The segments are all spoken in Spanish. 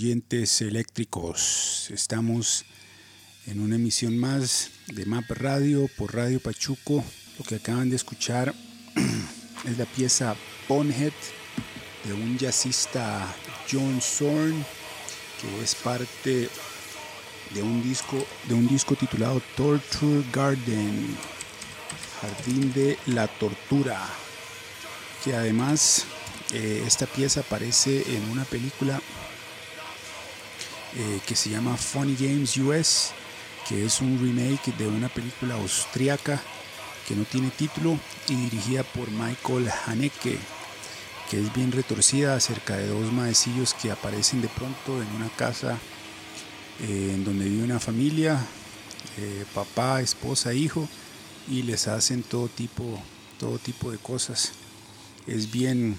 Oyentes eléctricos, estamos en una emisión más de Map Radio por Radio Pachuco. Lo que acaban de escuchar es la pieza Bonehead de un jazzista John Zorn, que es parte de un disco, de un disco titulado Torture Garden, Jardín de la Tortura, que además eh, esta pieza aparece en una película eh, que se llama Funny Games US, que es un remake de una película austriaca que no tiene título y dirigida por Michael Haneke, que es bien retorcida acerca de dos maecillos que aparecen de pronto en una casa eh, en donde vive una familia, papá, esposa, hijo, y les hacen todo tipo, todo tipo de cosas. Es bien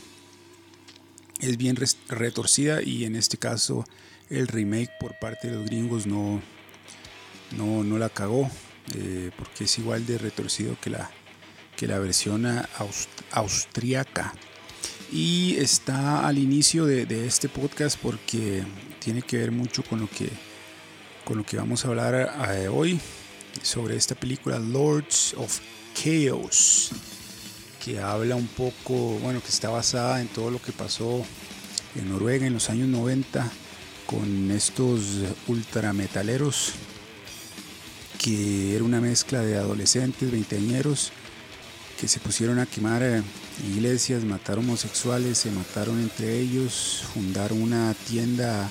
es bien retorcida y en este caso el remake por parte de los gringos no, no, no la cagó eh, porque es igual de retorcido que la, que la versión austriaca. Y está al inicio de, este podcast porque tiene que ver mucho con lo que, con lo que vamos a hablar eh, hoy sobre esta película Lords of Chaos que habla un poco, bueno, que está basada en todo lo que pasó en Noruega en los años 90 con estos ultrametaleros que era una mezcla de adolescentes, veinteañeros que se pusieron a quemar eh, iglesias, matar homosexuales, se mataron entre ellos, fundaron una tienda,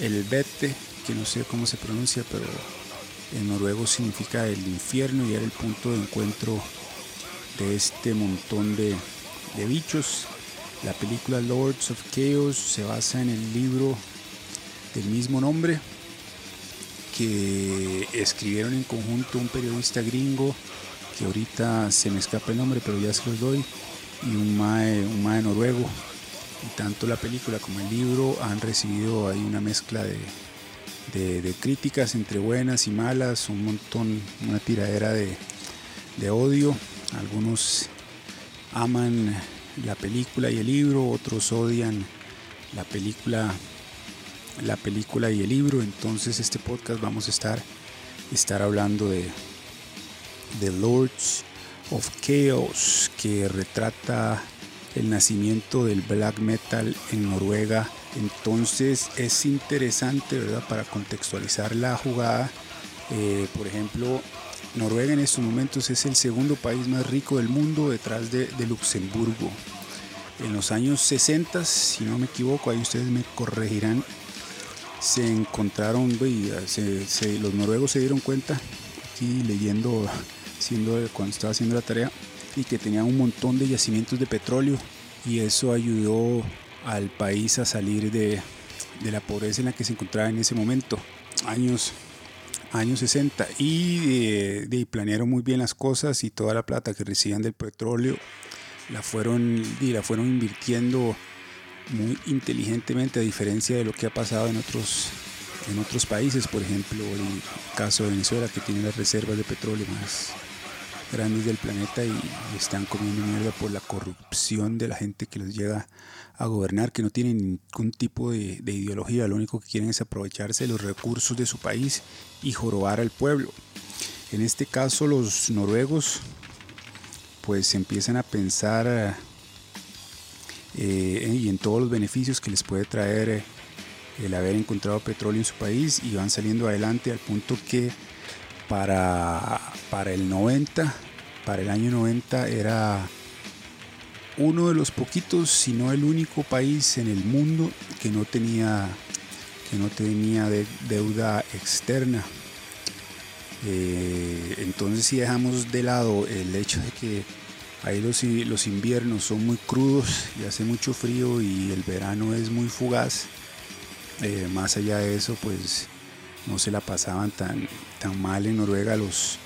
el Bete, que no sé cómo se pronuncia, pero en noruego significa el infierno y era el punto de encuentro de este montón de, bichos. La película Lords of Chaos se basa en el libro del mismo nombre que escribieron en conjunto un periodista gringo que ahorita se me escapa el nombre pero ya se los doy y un mae, un mae noruego. Y tanto la película como el libro han recibido ahí una mezcla de, de, críticas entre buenas y malas un montón una tiradera de, de odio. Algunos aman la película y el libro, otros odian la película, la película y el libro. Entonces este podcast vamos a estar, estar hablando de The Lords of Chaos, que retrata el nacimiento del black metal en Noruega. Entonces es interesante, ¿verdad? Para contextualizar la jugada. Eh, por ejemplo, Noruega en estos momentos es el segundo país más rico del mundo detrás de, Luxemburgo. En los años 60, si no me equivoco, ahí ustedes me corregirán, se encontraron, los noruegos se dieron cuenta, aquí leyendo, siendo, cuando estaba haciendo la tarea, y que tenían un montón de yacimientos de petróleo y eso ayudó al país a salir de, de la pobreza en la que se encontraba en ese momento. Años años 60 y planearon muy bien las cosas y toda la plata que recibían del petróleo la fueron, y la fueron invirtiendo muy inteligentemente a diferencia de lo que ha pasado en otros, en otros países, por ejemplo el caso de Venezuela que tiene las reservas de petróleo más grandes del planeta y están comiendo mierda por la corrupción de la gente que los llega a gobernar, que no tienen ningún tipo de, ideología, lo único que quieren es aprovecharse de los recursos de su país y jorobar al pueblo. En este caso los noruegos pues empiezan a pensar eh, y en todos los beneficios que les puede traer eh, el haber encontrado petróleo en su país y van saliendo adelante al punto que para, para el 90, para el año 90 era uno de los poquitos, si no el único país en el mundo que no tenía, que no tenía deuda externa. Eh, entonces si dejamos de lado el hecho de que ahí los, inviernos son muy crudos y hace mucho frío y el verano es muy fugaz, eh, más allá de eso pues no se la pasaban tan, mal en Noruega los,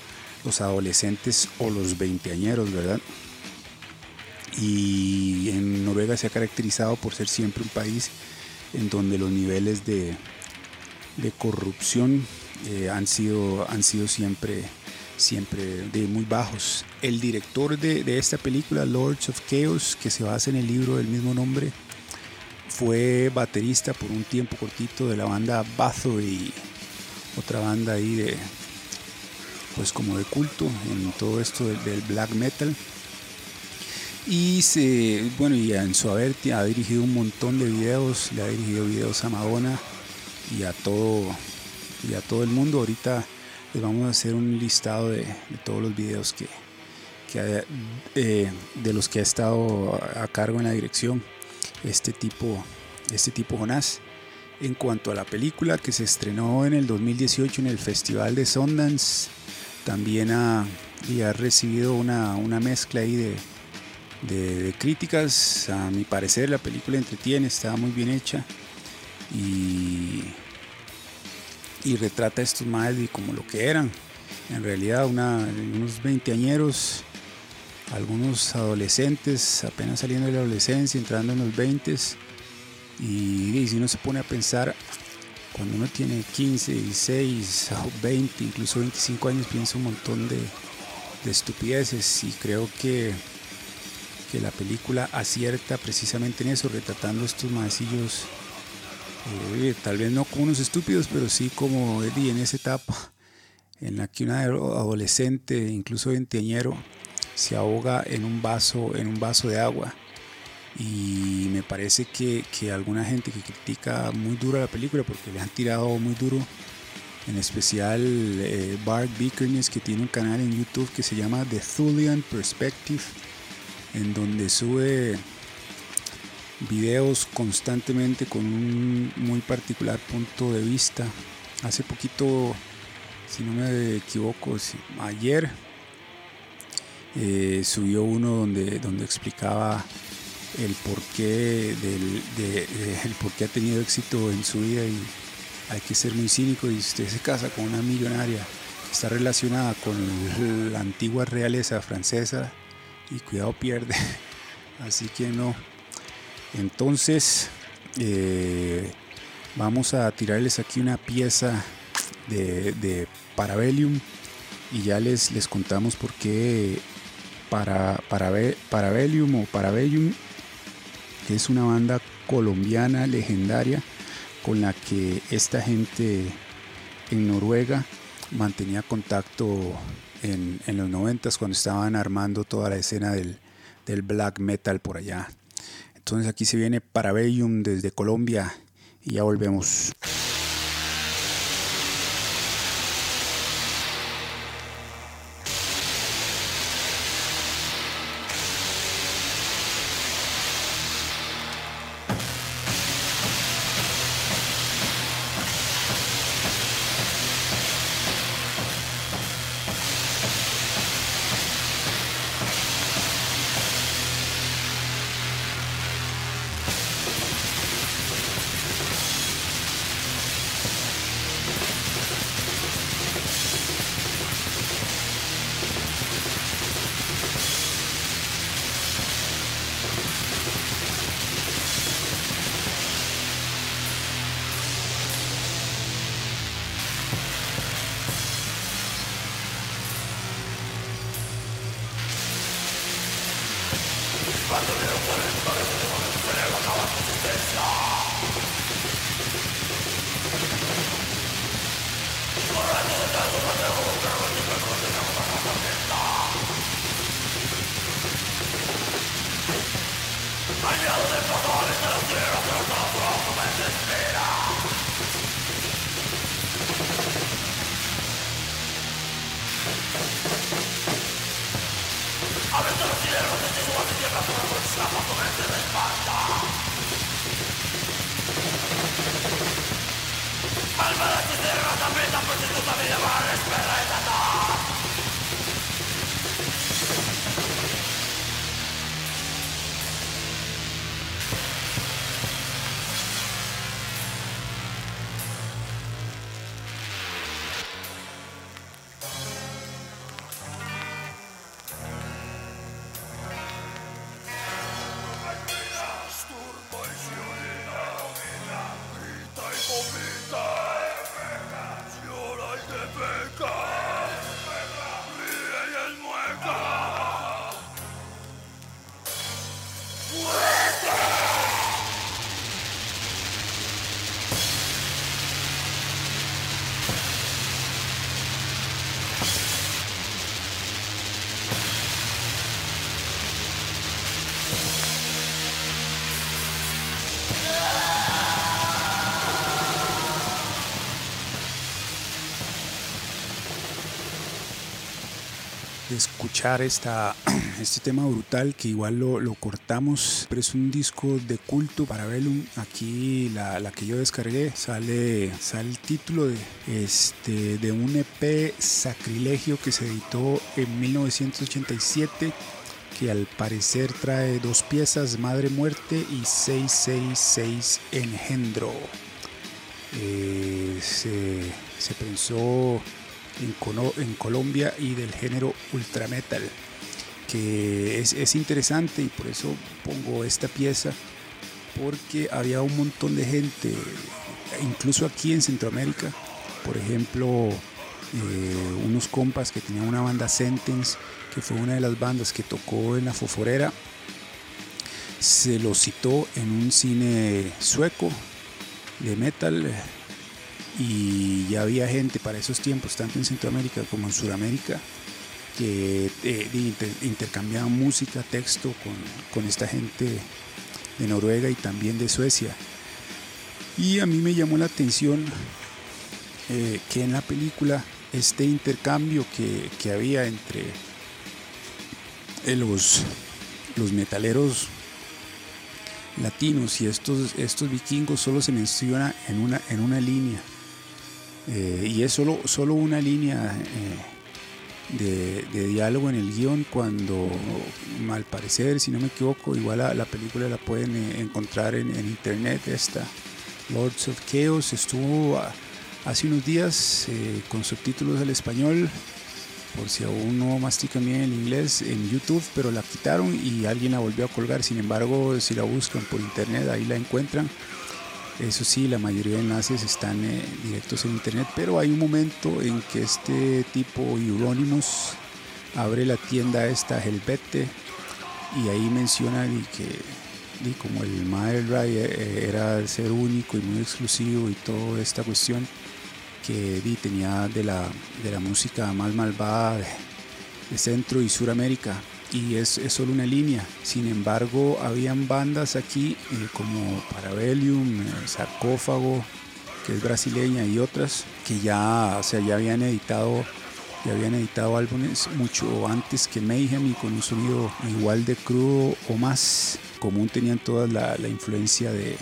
los adolescentes o los veinteañeros, ¿verdad? y en Noruega se ha caracterizado por ser siempre un país en donde los niveles de, corrupción eh, han, sido, han sido siempre, siempre de muy bajos. El director de, esta película, Lords of Chaos, que se basa en el libro del mismo nombre, fue baterista por un tiempo cortito de la banda Bathory, otra banda ahí de, pues como de culto en todo esto del, black metal. Y se, bueno, y en su haber ha dirigido un montón de videos, le ha dirigido videos a Madonna y a todo, y a todo el mundo. Ahorita les vamos a hacer un listado de, todos los videos que, eh, de los que ha estado a cargo en la dirección este tipo, este tipo Jonás. En cuanto a la película que se estrenó en el 2018 en el Festival de Sundance, también ha, y ha recibido una, mezcla ahí de, de, críticas. A mi parecer la película entretiene, está muy bien hecha y, y retrata estos más como lo que eran. En realidad una, unos veinteañeros algunos adolescentes apenas saliendo de la adolescencia, entrando en los 20 y, si uno se pone a pensar, cuando uno tiene 15, 16, 20, incluso 25 años, piensa un montón de, estupideces y creo que, que, la película acierta precisamente en eso, retratando estos maecillos, eh, tal vez no como unos estúpidos, pero sí como Eddie en esa etapa en la que un adolescente, incluso veinteañero, se ahoga en un vaso, en un vaso de agua. Y me parece que, que alguna gente que critica muy duro la película porque le han tirado muy duro, en especial eh, Bart Bickerness que tiene un canal en YouTube que se llama The Thulian Perspective, en donde sube videos constantemente con un muy particular punto de vista. Hace poquito, si no me equivoco, ayer eh, subió uno donde, donde explicaba el porqué, del, de, el por ha tenido éxito en su vida y hay que ser muy cínico y usted se casa con una millonaria que está relacionada con la antigua realeza francesa y cuidado pierde, así que no. Entonces eh, vamos a tirarles aquí una pieza de, de Parabellum y ya les, les contamos por qué para, para, Parabellum o Parabellum, es una banda colombiana legendaria con la que esta gente en Noruega mantenía contacto en, los 90 cuando estaban armando toda la escena del, del black metal por allá. Entonces aquí se viene Parabellum desde Colombia y ya volvemos. Escuchar esta, este tema brutal que igual lo, lo, cortamos, pero es un disco de culto para Velum. Aquí la, la, que yo descargué sale, sale el título de, este, de un EP Sacrilegio que se editó en 1987 que al parecer trae dos piezas, Madre Muerte y 666 Engendro. Eh, se, se pensó en, Colombia y del género ultra metal, que es, interesante y por eso pongo esta pieza, porque había un montón de gente, incluso aquí en Centroamérica, por ejemplo, eh, unos compas que tenían una banda Sentence, que fue una de las bandas que tocó en la Foforera, se lo citó en un cine sueco de metal y ya había gente para esos tiempos, tanto en Centroamérica como en Sudamérica, que eh, intercambiaban música, texto con, esta gente de Noruega y también de Suecia. Y a mí me llamó la atención eh, que en la película este intercambio que, había entre eh, los, los metaleros latinos y estos, estos vikingos solo se menciona en una, en una línea eh, y es solo, solo una línea eh, de, diálogo en el guion cuando, al parecer, si no me equivoco, igual la, película la pueden eh, encontrar en, internet, esta Lords of Chaos, estuvo hace unos días con subtítulos al español, por si aún no mastican bien el inglés, en YouTube, pero la quitaron y alguien la volvió a colgar, sin embargo, si la buscan por internet, ahí la encuentran eso sí, la mayoría de enlaces están eh, directos en internet, pero hay un momento en que este tipo Euronymous abre la tienda esta Helvete y ahí menciona que como el Maelray eh, era ser único y muy exclusivo y toda esta cuestión que tenía de la, de la música más malvada de Centro y Suramérica y es, es, solo una línea. Sin embargo, habían bandas aquí eh, como Parabellum, eh, Sarcófago, que es brasileña, y otras que ya, o sea, ya habían editado ya habían editado álbumes mucho antes que Mayhem y con un sonido igual de crudo o más común tenían toda la, la influencia de,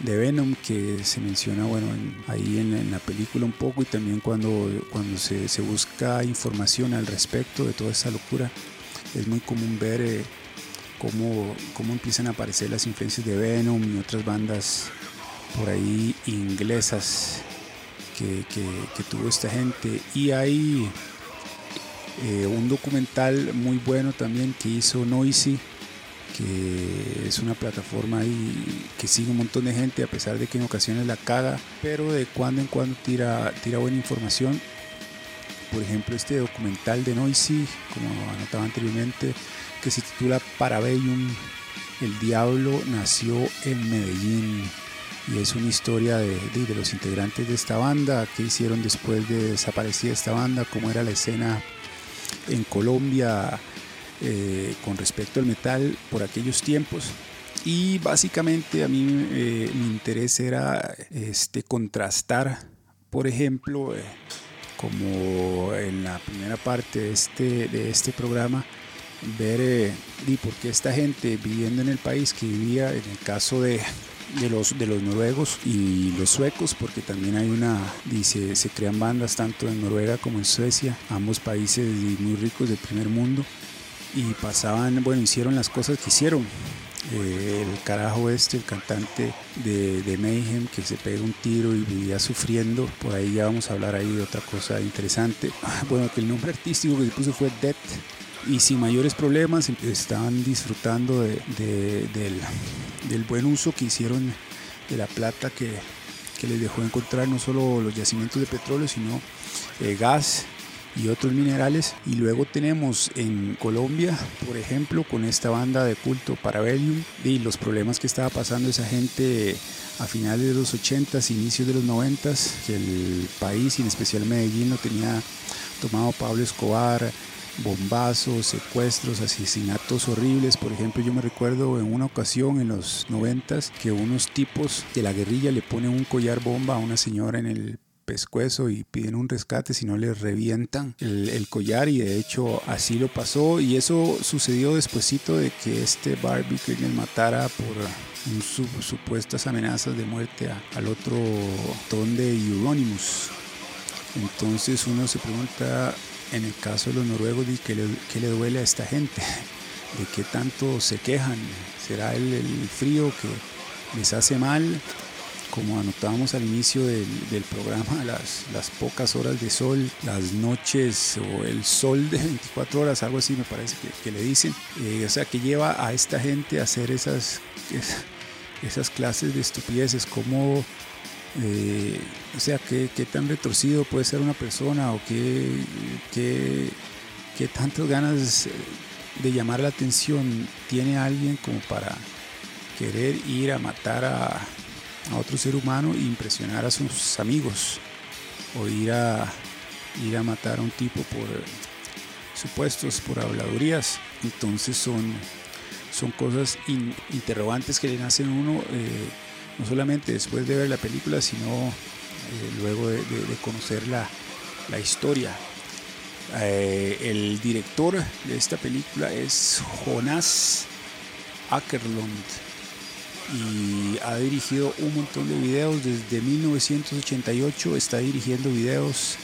de, Venom que se menciona bueno ahí en, en, la película un poco y también cuando, cuando se, se busca información al respecto de toda esa locura es muy común ver eh, cómo, cómo, empiezan a aparecer las influencias de Venom y otras bandas por ahí inglesas que, que, tuvo esta gente. Y hay eh, un documental muy bueno también que hizo Noisy, que es una plataforma que sigue un montón de gente a pesar de que en ocasiones la caga, pero de cuando en cuando tira, tira buena información por ejemplo, este documental de Noisy, como anotaba anteriormente, que se titula Parabellum, el diablo nació en Medellín y es una historia de, los integrantes de esta banda, qué hicieron después de desaparecer esta banda, cómo era la escena en Colombia eh, con respecto al metal por aquellos tiempos. Y básicamente a mí eh, mi interés era este, contrastar, por ejemplo, eh, como en la primera parte de este, de este programa, ver eh, por qué esta gente viviendo en el país que vivía, en el caso de, de los, de los noruegos y los suecos, porque también hay una, dice, se crean bandas tanto en Noruega como en Suecia, ambos países muy ricos del primer mundo, y pasaban, bueno, hicieron las cosas que hicieron, eh, el carajo este, el cantante de, Mayhem, que se pega un tiro y vivía sufriendo. Por ahí ya vamos a hablar ahí de otra cosa interesante. Bueno, que el nombre artístico que se puso fue Death. Y sin mayores problemas estaban disfrutando de, del, buen uso que hicieron de la plata que, que les dejó encontrar no solo los yacimientos de petróleo, sino eh, gas y otros minerales. Y luego tenemos en Colombia, por ejemplo, con esta banda de culto Parabellum y los problemas que estaba pasando esa gente a finales de los 80s, inicios de los 90s, que el país en especial Medellín lo tenía tomado Pablo Escobar, bombazos, secuestros, asesinatos horribles. Por ejemplo, yo me recuerdo en una ocasión en los 90 que unos tipos de la guerrilla le ponen un collar bomba a una señora en el pescuezo y piden un rescate, si no les revientan el, collar y de hecho así lo pasó y eso sucedió despuesito de que este Barbie les matara por supuestas amenazas de muerte al otro ton de Euronymous. Entonces uno se pregunta, en el caso de los noruegos, ¿qué le, qué le duele a esta gente? ¿De qué tanto se quejan? ¿Será el, el frío que les hace mal? Como anotábamos al inicio del, programa, las, pocas horas de sol, las noches o el sol de 24 horas, algo así me parece que, le dicen. Eh, o sea, que lleva a esta gente a hacer esas, esas clases de estupideces, como, eh, o sea, qué, qué, tan retorcido puede ser una persona o qué, qué, qué tantas ganas de llamar la atención tiene alguien como para querer ir a matar a a otro ser humano e impresionar a sus amigos o ir a, ir a matar a un tipo por supuestos, por habladurías. Entonces son, son cosas interrogantes que le nacen a uno, eh, no solamente después de ver la película, sino eh, luego de, conocer la, la historia. Eh, el director de esta película es Jonas Ackerlund y ha dirigido un montón de videos. Desde 1988 está dirigiendo videos.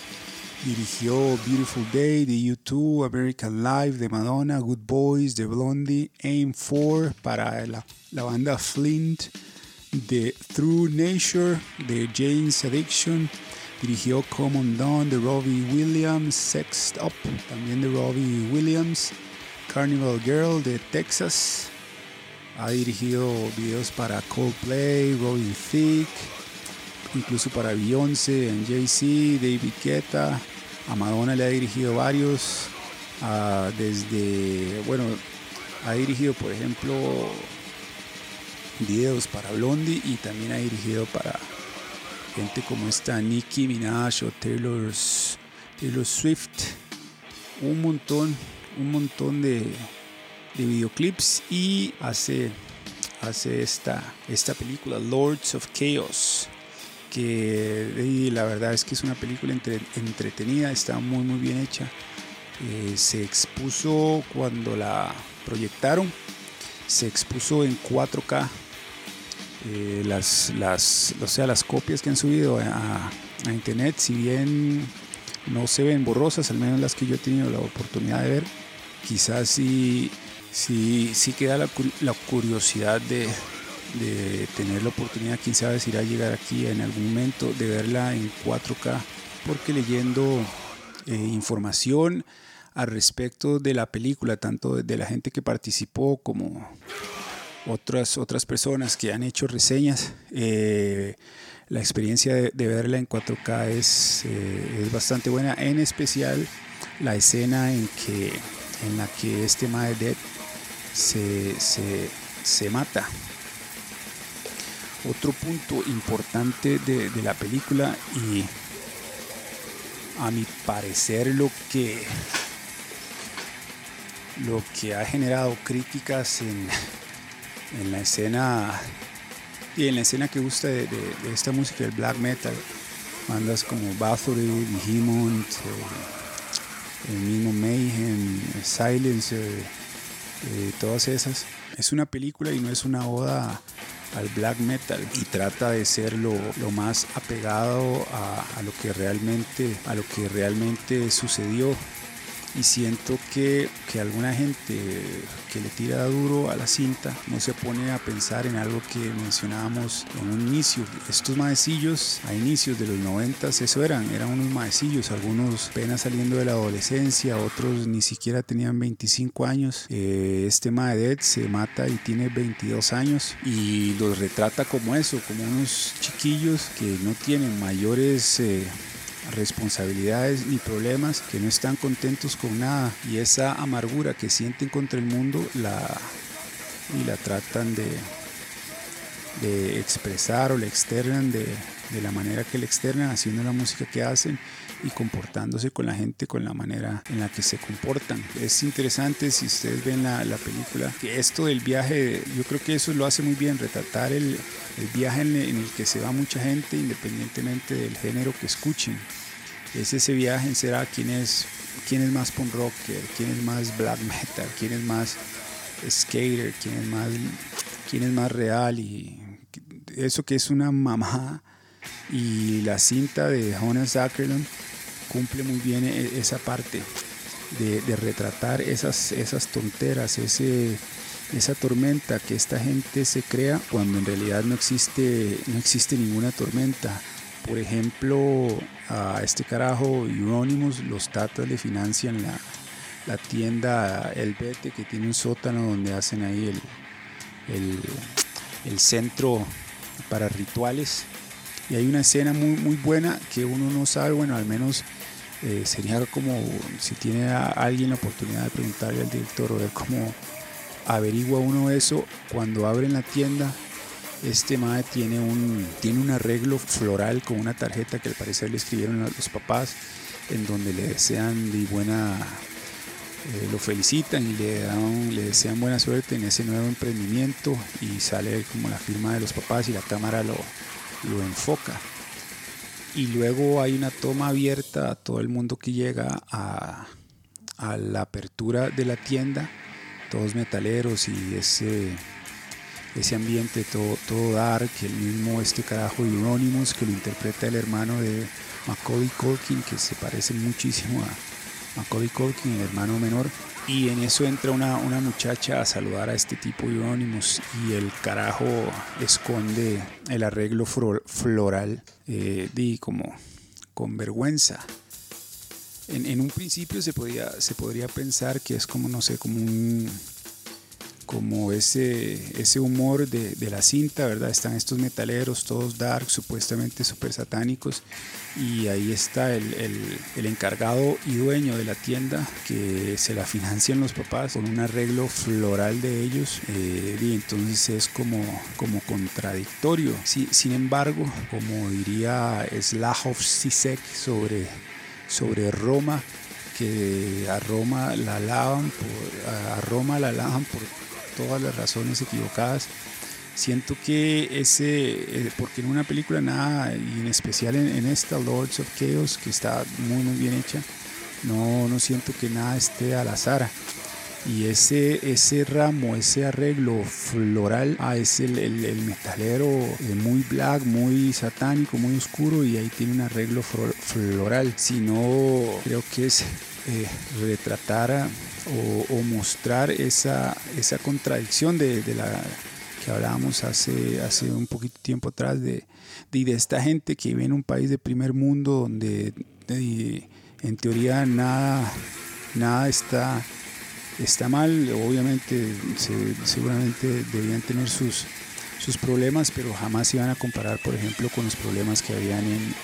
Dirigió Beautiful Day de YouTube, American Life de Madonna, Good Boys de Blondie, Aim 4 para la, la banda Flint de Through Nature de Jane's Addiction. Dirigió Common Dawn de Robbie Williams, Sexed Up también de Robbie Williams, Carnival Girl de Texas ha dirigido videos para Coldplay, Robin Thicke, incluso para Beyoncé, Jay-Z, David Guetta. A Madonna le ha dirigido varios. desde, bueno, ha dirigido, por ejemplo, videos para Blondie y también ha dirigido para gente como esta Nicki Minaj o Taylor, Taylor Swift. Un montón, un montón de, de videoclips y hace, hace esta, esta película Lords of Chaos que la verdad es que es una película entretenida, está muy muy bien hecha. Eh, se expuso cuando la proyectaron, se expuso en 4K. Eh, las, las, o sea, las copias que han subido a, internet, si bien no se ven borrosas, al menos las que yo he tenido la oportunidad de ver, quizás sí sí, sí queda la, curiosidad de, de, tener la oportunidad, quién sabe si irá a llegar aquí en algún momento, de verla en 4K, porque leyendo eh, información al respecto de la película, tanto de la gente que participó como otras, otras personas que han hecho reseñas, eh, la experiencia de, verla en 4K es, eh, es bastante buena, en especial la escena en, que, en la que este Mae Dead se, mata. Otro punto importante de, la película y a mi parecer lo que lo que ha generado críticas en, en la escena y en la escena que gusta de, esta música del black metal bandas como Bathory, Behemoth eh, el mismo Mayhem Silence eh, todas esas. Es una película y no es una oda al black metal y trata de ser lo, más apegado a, lo que realmente a lo que realmente sucedió y siento que, que, alguna gente que le tira duro a la cinta no se pone a pensar en algo que mencionábamos en un inicio. Estos maecillos a inicios de los 90 eso eran, eran unos maecillos, algunos apenas saliendo de la adolescencia, otros ni siquiera tenían 25 años. Eh, este Maedet se mata y tiene 22 años y los retrata como eso, como unos chiquillos que no tienen mayores... Eh, responsabilidades ni problemas, que no están contentos con nada y esa amargura que sienten contra el mundo la, y la tratan de, de expresar o la externan de, de la manera que la externan haciendo la música que hacen y comportándose con la gente con la manera en la que se comportan. Es interesante si ustedes ven la, la película, que esto del viaje, yo creo que eso lo hace muy bien, retratar el, el viaje en el, que se va mucha gente independientemente del género que escuchen. Es ese viaje en será quién es, quién es más punk rocker, quién es más black metal, quién es más skater, quién es más, más real y eso que es una mamá y la cinta de Jonas Ackerlund cumple muy bien e, esa parte de, de retratar esas, esas tonteras, ese esa tormenta que esta gente se crea cuando en realidad no existe, no existe ninguna tormenta. Por ejemplo, a este carajo Euronymous, los tatas le financian la, tienda El Vete, que tiene un sótano donde hacen ahí el, el, centro para rituales. Y hay una escena muy, muy buena que uno no sabe, bueno, al menos eh, sería como si tiene alguien la oportunidad de preguntarle al director o ver cómo averigua uno eso cuando abren la tienda. Este mae tiene un, tiene un arreglo floral con una tarjeta que al parecer le escribieron a los papás, en donde le desean de buena, eh, lo felicitan y le, dan, le desean buena suerte en ese nuevo emprendimiento y sale como la firma de los papás y la cámara lo, lo enfoca. Y luego hay una toma abierta a todo el mundo que llega a, a la apertura de la tienda todos metaleros y ese, ese ambiente todo, todo dark, el mismo este carajo Euronymous que lo interpreta el hermano de Macaulay Culkin, que se parece muchísimo a Macaulay Culkin, el hermano menor. Y en eso entra una, una muchacha a saludar a este tipo Euronymous y el carajo esconde el arreglo floral, eh, di como con vergüenza en, un principio se, podía, se podría pensar que es como, no sé, como un como ese, ese humor de, la cinta, ¿verdad? Están estos metaleros, todos dark, supuestamente súper satánicos, y ahí está el, encargado y dueño de la tienda que se la financian los papás con un arreglo floral de ellos, eh, y entonces es como, como contradictorio. sin embargo, como diría Slahov Sisek sobre sobre Roma, que a Roma la alaban a Roma la alaban por todas las razones equivocadas. Siento que ese, eh, porque en una película nada, y en especial en, esta Lords of Chaos, que está muy muy bien hecha, no, no siento que nada esté al azar. Y ese, ese ramo, ese arreglo floral, ah, es el, el, metalero eh, muy black, muy satánico, muy oscuro y ahí tiene un arreglo floral. Si no, creo que es eh, retratar o, mostrar esa, esa contradicción de, la que hablábamos hace, hace un poquito tiempo atrás de, de, de esta gente que vive en un país de primer mundo donde en teoría nada, nada está está mal, obviamente seguramente debían tener sus, sus problemas, pero jamás se iban a comparar, por ejemplo, con los problemas que habían en,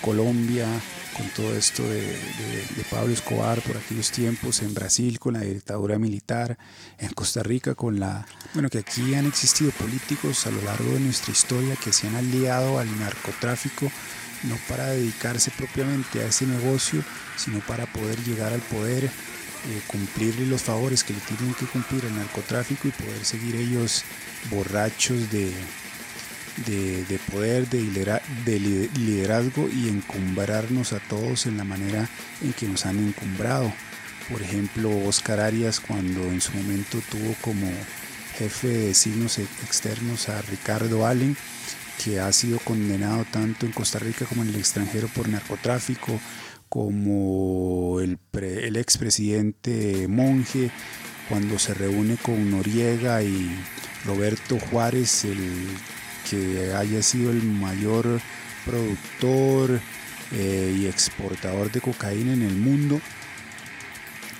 Colombia, con todo esto de, de, Pablo Escobar por aquellos tiempos, en Brasil con la dictadura militar, en Costa Rica con la... Bueno, que aquí han existido políticos a lo largo de nuestra historia que se han aliado al narcotráfico, no para dedicarse propiamente a ese negocio, sino para poder llegar al poder eh, cumplirle los favores que le tienen que cumplir al narcotráfico y poder seguir ellos borrachos de, de, poder, de, de liderazgo y encumbrarnos a todos en la manera en que nos han encumbrado. Por ejemplo, Oscar Arias cuando en su momento tuvo como jefe de signos externos a Ricardo Allen, que ha sido condenado tanto en Costa Rica como en el extranjero por narcotráfico, como el, el expresidente Monge, cuando se reúne con Noriega y Roberto Juárez, el que haya sido el mayor productor eh, y exportador de cocaína en el mundo,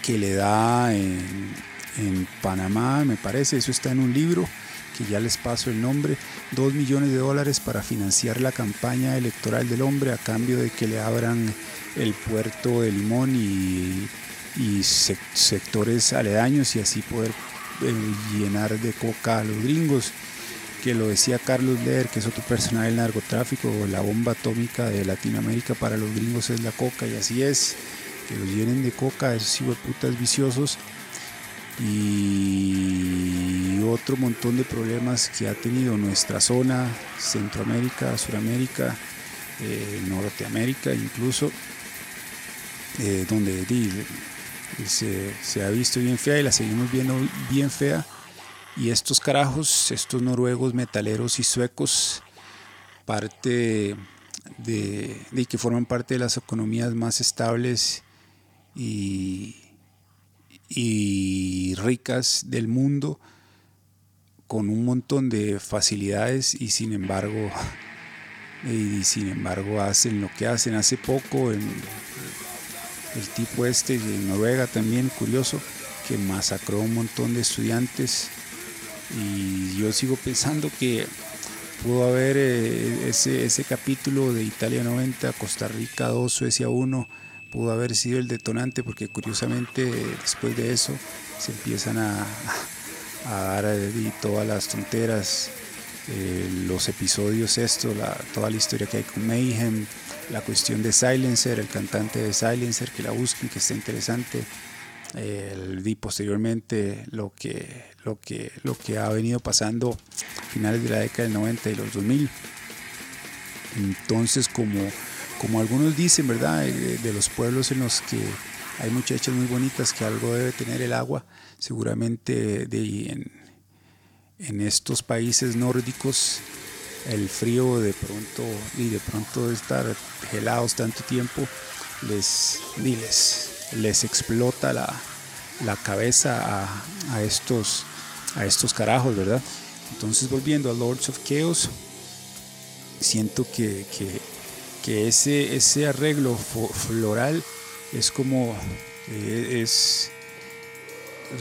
que le da en Panamá, me parece, eso está en un libro, que ya les paso el nombre, dos millones de dólares para financiar la campaña electoral del hombre a cambio de que le abran el puerto de Limón y, sectores aledaños y así poder eh, llenar de coca a los gringos. que lo decía Carlos Leder, que es otro personaje del narcotráfico, la bomba atómica de Latinoamérica para los gringos es la coca, y así es, que los llenen de coca, esos putas viciosos, y otro montón de problemas que ha tenido nuestra zona, Centroamérica, Suramérica, eh, Norteamérica incluso, eh, donde se, se ha visto bien fea y la seguimos viendo bien fea. Y estos carajos, estos noruegos metaleros y suecos, parte de, que forman parte de las economías más estables y, y ricas del mundo, con un montón de facilidades y sin embargo y sin embargo hacen lo que hacen. Hace poco en el tipo este de Noruega también curioso que masacró un montón de estudiantes y yo sigo pensando que pudo haber eh, ese, ese capítulo de Italia 90, Costa Rica 2, Suecia 1, pudo haber sido el detonante porque curiosamente después de eso se empiezan a, a dar todas las tonteras, eh, los episodios, esto, la, toda la historia que hay con Mayhem, la cuestión de Silencer, el cantante de Silencer, que la busquen, que está interesante y posteriormente lo que, lo, que, lo que ha venido pasando a finales de la década del 90 y los 2000. Entonces, como, como algunos dicen, ¿verdad? De, los pueblos en los que hay muchachas muy bonitas que algo debe tener el agua, seguramente en, estos países nórdicos el frío de pronto y de pronto de estar helados tanto tiempo les, les les explota la, cabeza a, estos, a estos carajos, ¿verdad? Entonces volviendo a Lords of Chaos, siento que, ese, ese arreglo floral es como, eh, es,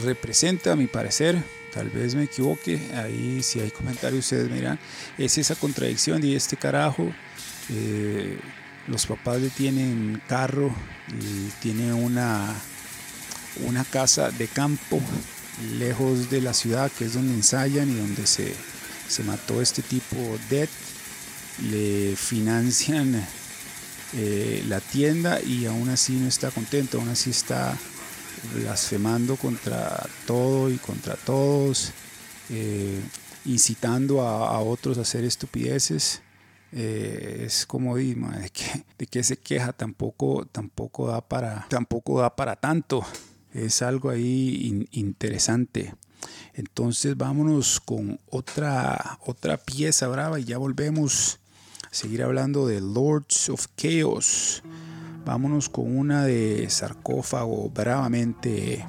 representa a mi parecer, tal vez me equivoque, ahí si hay comentarios ustedes me dirán, es esa contradicción y este carajo. Eh, los papás le tienen carro y tiene una, una casa de campo lejos de la ciudad, que es donde ensayan y donde se, mató este tipo Dead. Le financian eh, la tienda y aún así no está contento, aún así está blasfemando contra todo y contra todos, eh, incitando a, otros a hacer estupideces. Eh, es como de, de, que, de se queja tampoco, tampoco, da para, tampoco da para tanto. Es algo ahí interesante. Entonces vámonos con otra, otra pieza brava y ya volvemos seguir hablando de Lords of Chaos. Vámonos con una de sarcófago bravamente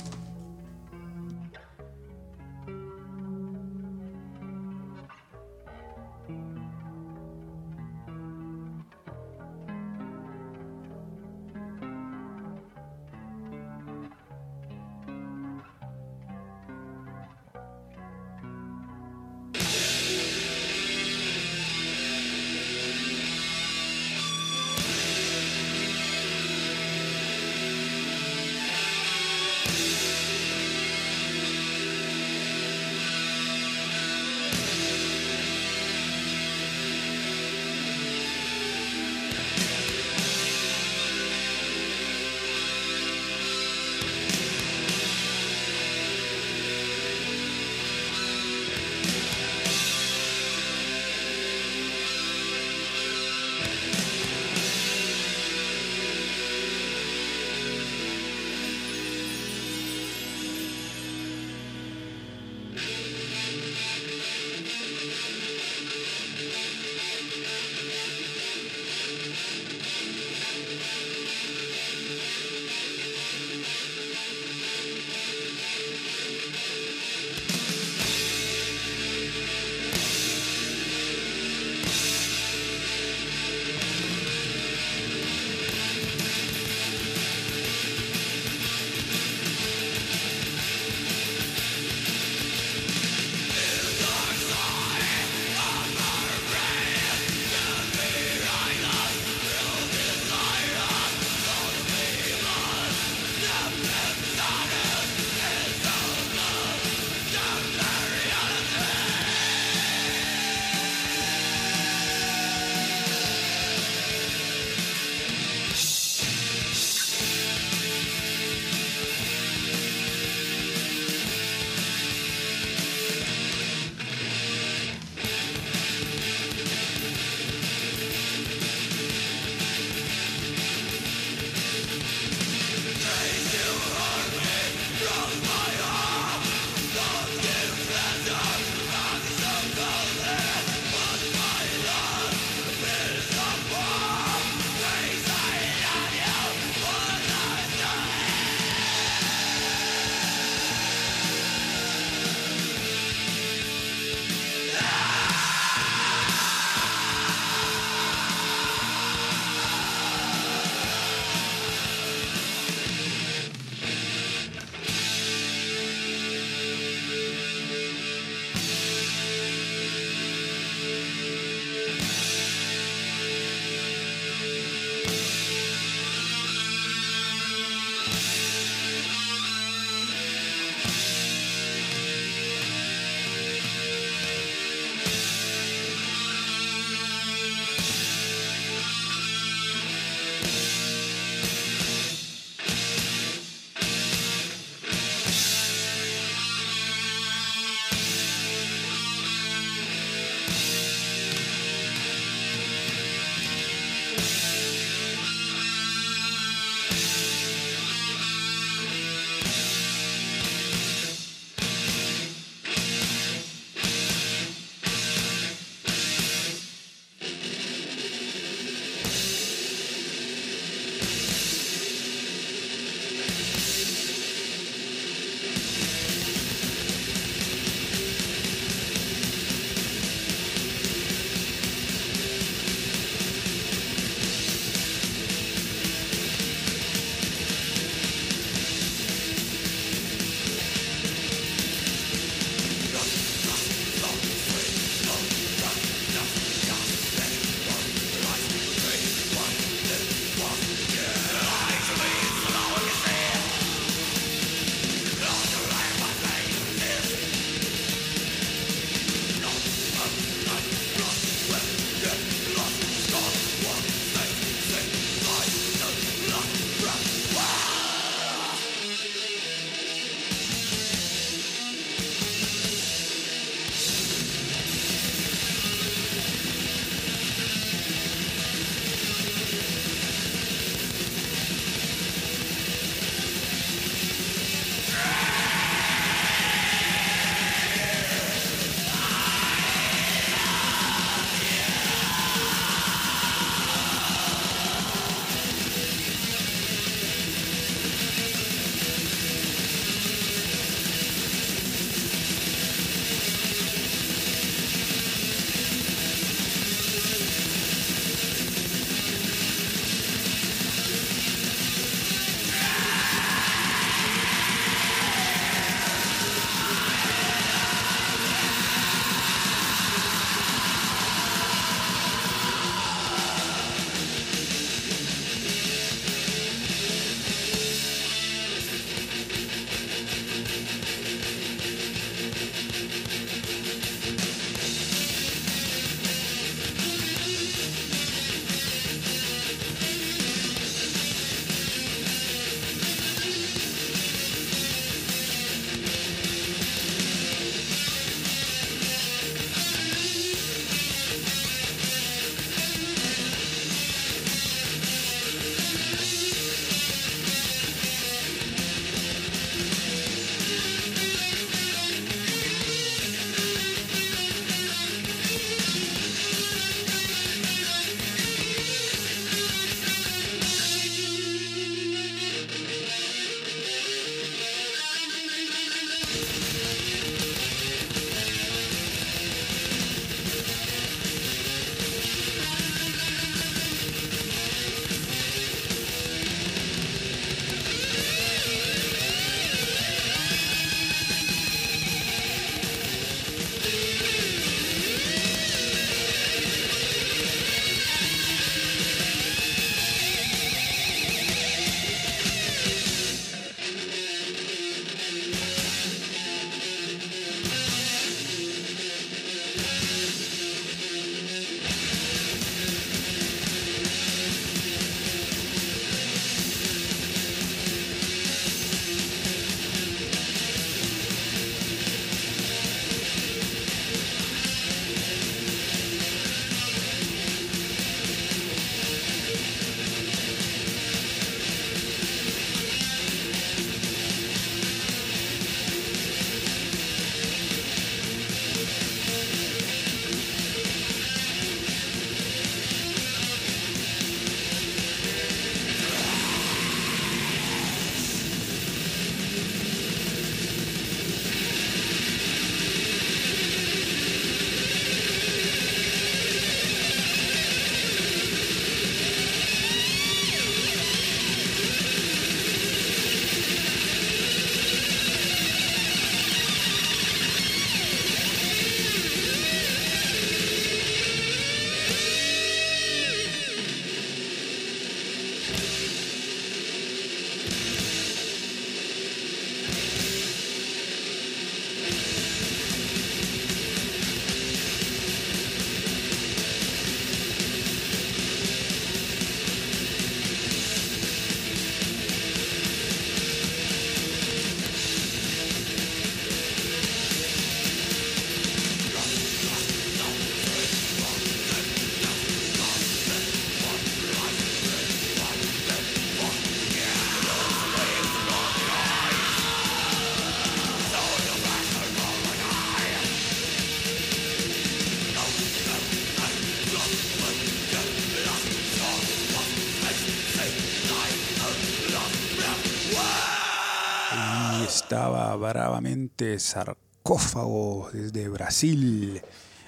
bravamente sarcófago desde Brasil,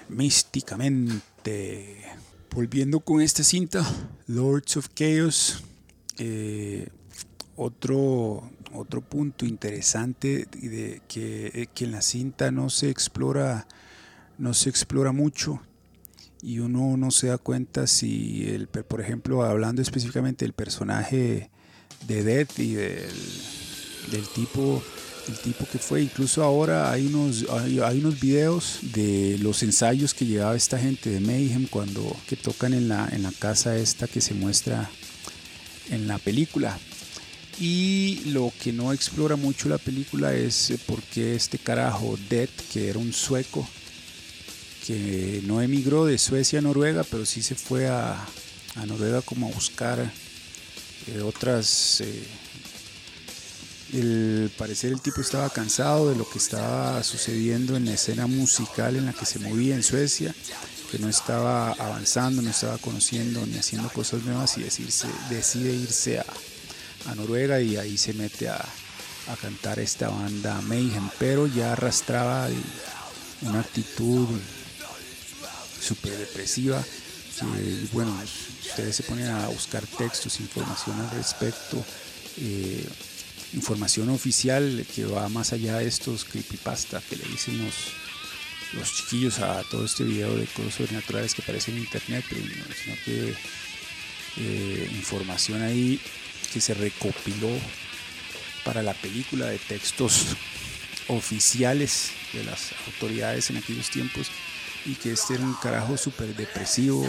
místicamente. Volviendo con esta cinta, Lords of Chaos, eh, otro, otro punto interesante de que, que, en la cinta no se explora, no se explora mucho y uno no se da cuenta si, el, por ejemplo, hablando específicamente del personaje de Dead y del, del tipo el tipo que fue. Incluso ahora hay unos, hay, unos videos de los ensayos que llevaba esta gente de Mayhem cuando que tocan en la, en la casa esta que se muestra en la película. Y lo que no explora mucho la película es eh, por qué este carajo Dead, que era un sueco, que no emigró de Suecia a Noruega, pero sí se fue a, a Noruega como a buscar eh, otras... Eh, el parecer el tipo estaba cansado de lo que estaba sucediendo en la escena musical en la que se movía en Suecia, que no estaba avanzando, no estaba conociendo ni haciendo cosas nuevas y decirse, decide irse a, a Noruega y ahí se mete a, a cantar esta banda Mayhem, pero ya arrastraba una actitud súper depresiva. Bueno, ustedes se ponen a buscar textos, información al respecto, eh, información oficial que va más allá de estos creepypasta que le dicen los, los chiquillos a todo este video de cosas sobrenaturales que aparecen en internet, sino que eh, información ahí que se recopiló para la película de textos oficiales de las autoridades en aquellos tiempos y que este era un carajo súper depresivo,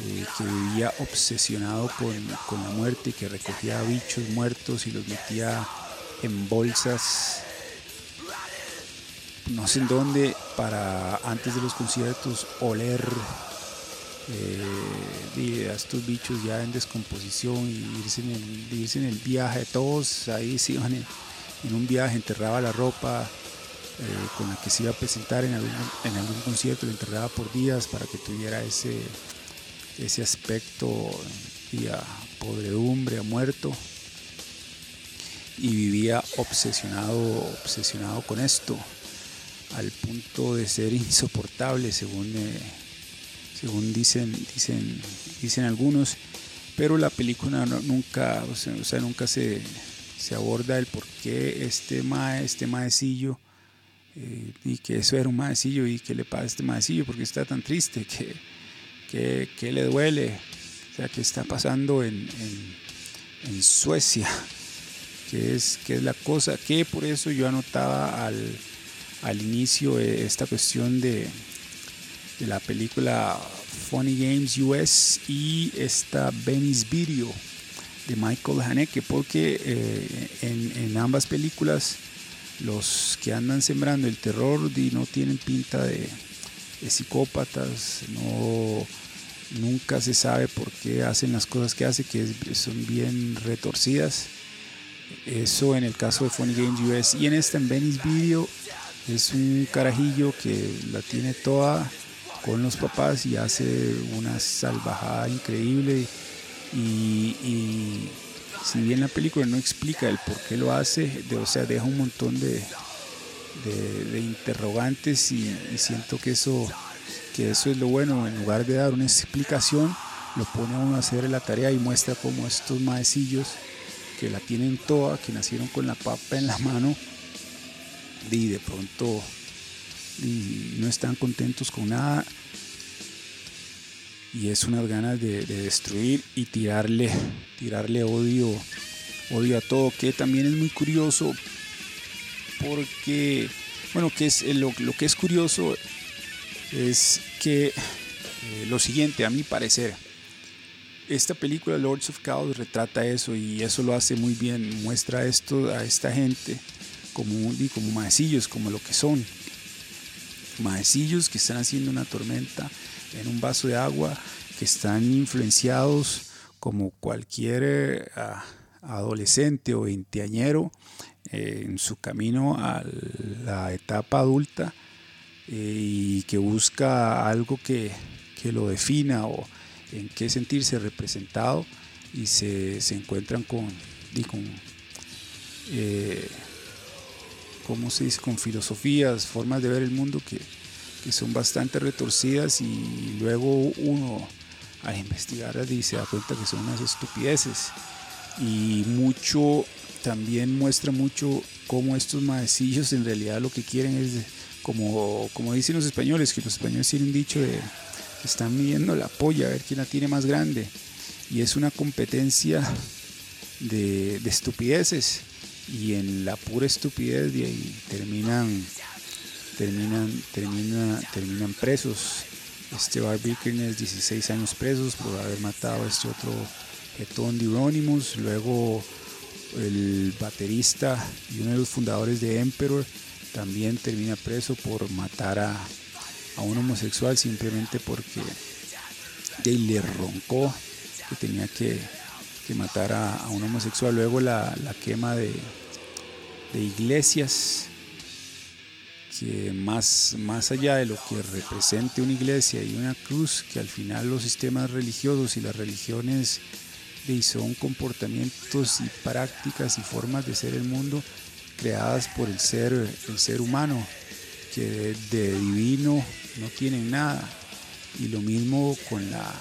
eh, que vivía obsesionado con, con, la muerte, que recogía bichos muertos y los metía en bolsas, no sé en dónde, para antes de los conciertos oler eh, a estos bichos ya en descomposición y irse en el, irse en el viaje, todos ahí se iban en, un viaje, enterraba la ropa, eh, con la que se iba a presentar en algún, en algún concierto, lo enterraba por días para que tuviera ese, ese aspecto y a podredumbre, a muerto. Y vivía obsesionado, obsesionado con esto, al punto de ser insoportable, según, eh, según dicen, dicen, dicen algunos. Pero la película nunca, o sea, nunca se, se aborda el por qué este mae, este maecillo, eh, y que eso era un maecillo y que le pasa a este maecillo porque está tan triste, que, que, le duele, o sea, que está pasando en, Suecia, que es, que es la cosa, que por eso yo anotaba al, al inicio esta cuestión de, de la película Funny Games US y esta Venice Video de Michael Haneke, porque eh, en, en ambas películas los que andan sembrando el terror no tienen pinta de, psicópatas, no, nunca se sabe por qué hacen las cosas que hacen, que son bien retorcidas. Eso en el caso de Funny Games US. Y en esta en Venice Video es un carajillo que la tiene toda con los papás y hace una salvajada increíble. y si bien la película no explica el por qué lo hace, o sea, deja un montón de, de, interrogantes y, siento que eso, que eso es lo bueno, en lugar de dar una explicación, lo pone a uno a hacer la tarea y muestra cómo estos maecillos que la tienen toda, que nacieron con la papa en la mano, y de pronto no están contentos con nada. Y es unas ganas de, destruir y tirarle, tirarle odio, odio a todo, que también es muy curioso porque, bueno, que es, lo, que es curioso es que eh, lo siguiente, a mi parecer, esta película Lords of Chaos retrata eso y eso lo hace muy bien, muestra esto a esta gente como, como maecillos, como lo que son, maecillos que están haciendo una tormenta en un vaso de agua, que están influenciados como cualquier eh, adolescente o veinteañero eh, en su camino a la etapa adulta eh, y que busca algo que, lo defina o en qué sentirse representado y se, encuentran con, ¿cómo se dice? Con filosofías, formas de ver el mundo que, que son bastante retorcidas y luego uno al investigarlas y se da cuenta que son unas estupideces. Y mucho, también muestra mucho cómo estos maecillos en realidad lo que quieren es, como, como dicen los españoles, que los españoles tienen dicho de están midiendo la polla a ver quién la tiene más grande. Y es una competencia de, de estupideces. Y en la pura estupidez de ahí terminan terminan, termina, terminan presos. Este Barbie es 16 años presos por haber matado a este otro Getón de Euronymous. Luego el baterista y uno de los fundadores de Emperor también termina preso por matar a, a un homosexual simplemente porque le roncó que tenía que, que matar a, a, un homosexual. Luego la, la quema de, de iglesias que más, más allá de lo que represente una iglesia y una cruz, que al final los sistemas religiosos y las religiones son comportamientos y prácticas y formas de ser el mundo creadas por el ser, el ser humano, que de, divino no tienen nada. Y lo mismo con la,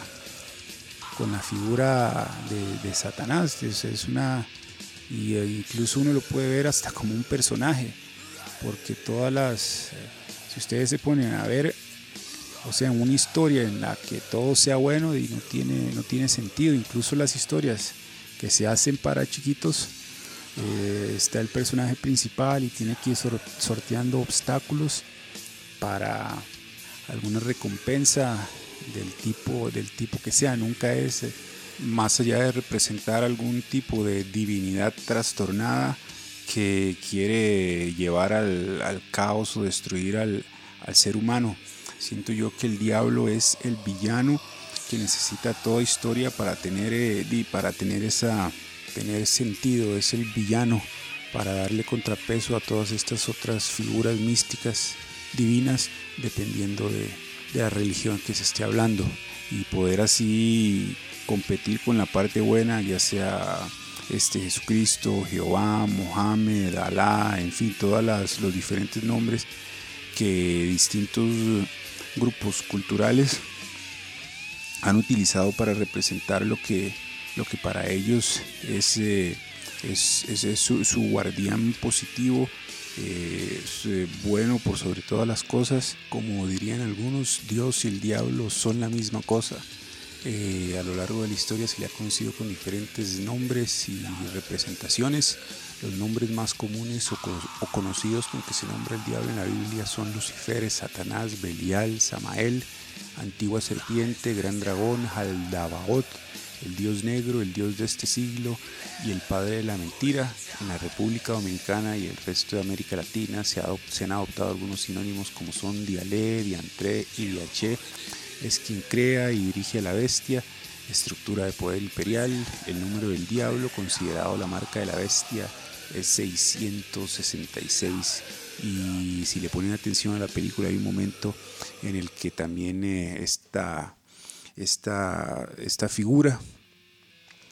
con la figura de, de Satanás, es, es una, y e incluso uno lo puede ver hasta como un personaje porque todas las, si ustedes se ponen a ver, o sea, una historia en la que todo sea bueno y no tiene, no tiene sentido, incluso las historias que se hacen para chiquitos, eh, está el personaje principal y tiene que ir sorteando obstáculos para alguna recompensa del tipo, del tipo que sea, nunca es más allá de representar algún tipo de divinidad trastornada, que quiere llevar al, caos o destruir al, ser humano. Siento yo que el diablo es el villano que necesita toda historia para tener, eh, para tener, esa, tener sentido, es el villano para darle contrapeso a todas estas otras figuras místicas divinas dependiendo de, la religión que se esté hablando. Y poder así competir con la parte buena ya sea este, Jesucristo, Jehová, Mohammed, Alá, en fin, todos los diferentes nombres que distintos grupos culturales han utilizado para representar lo que, lo que para ellos es, eh, es, su, guardián positivo, eh, eh, bueno por sobre todas las cosas, como dirían algunos, Dios y el diablo son la misma cosa. A lo largo de la historia se le ha conocido con diferentes nombres y representaciones. Los nombres más comunes o, conocidos con que se nombra el diablo en la Biblia son Lucifer, Satanás, Belial, Samael, antigua serpiente, gran dragón, Haldabaot, el dios negro, el dios de este siglo y el padre de la mentira. En la República Dominicana y el resto de América Latina se, se han adoptado algunos sinónimos como son Dialé, Diantré y Diaché es quien crea y dirige a la bestia, estructura de poder imperial, el número del diablo, considerado la marca de la bestia, es 666. Y si le ponen atención a la película, hay un momento en el que también eh, esta, esta, esta, figura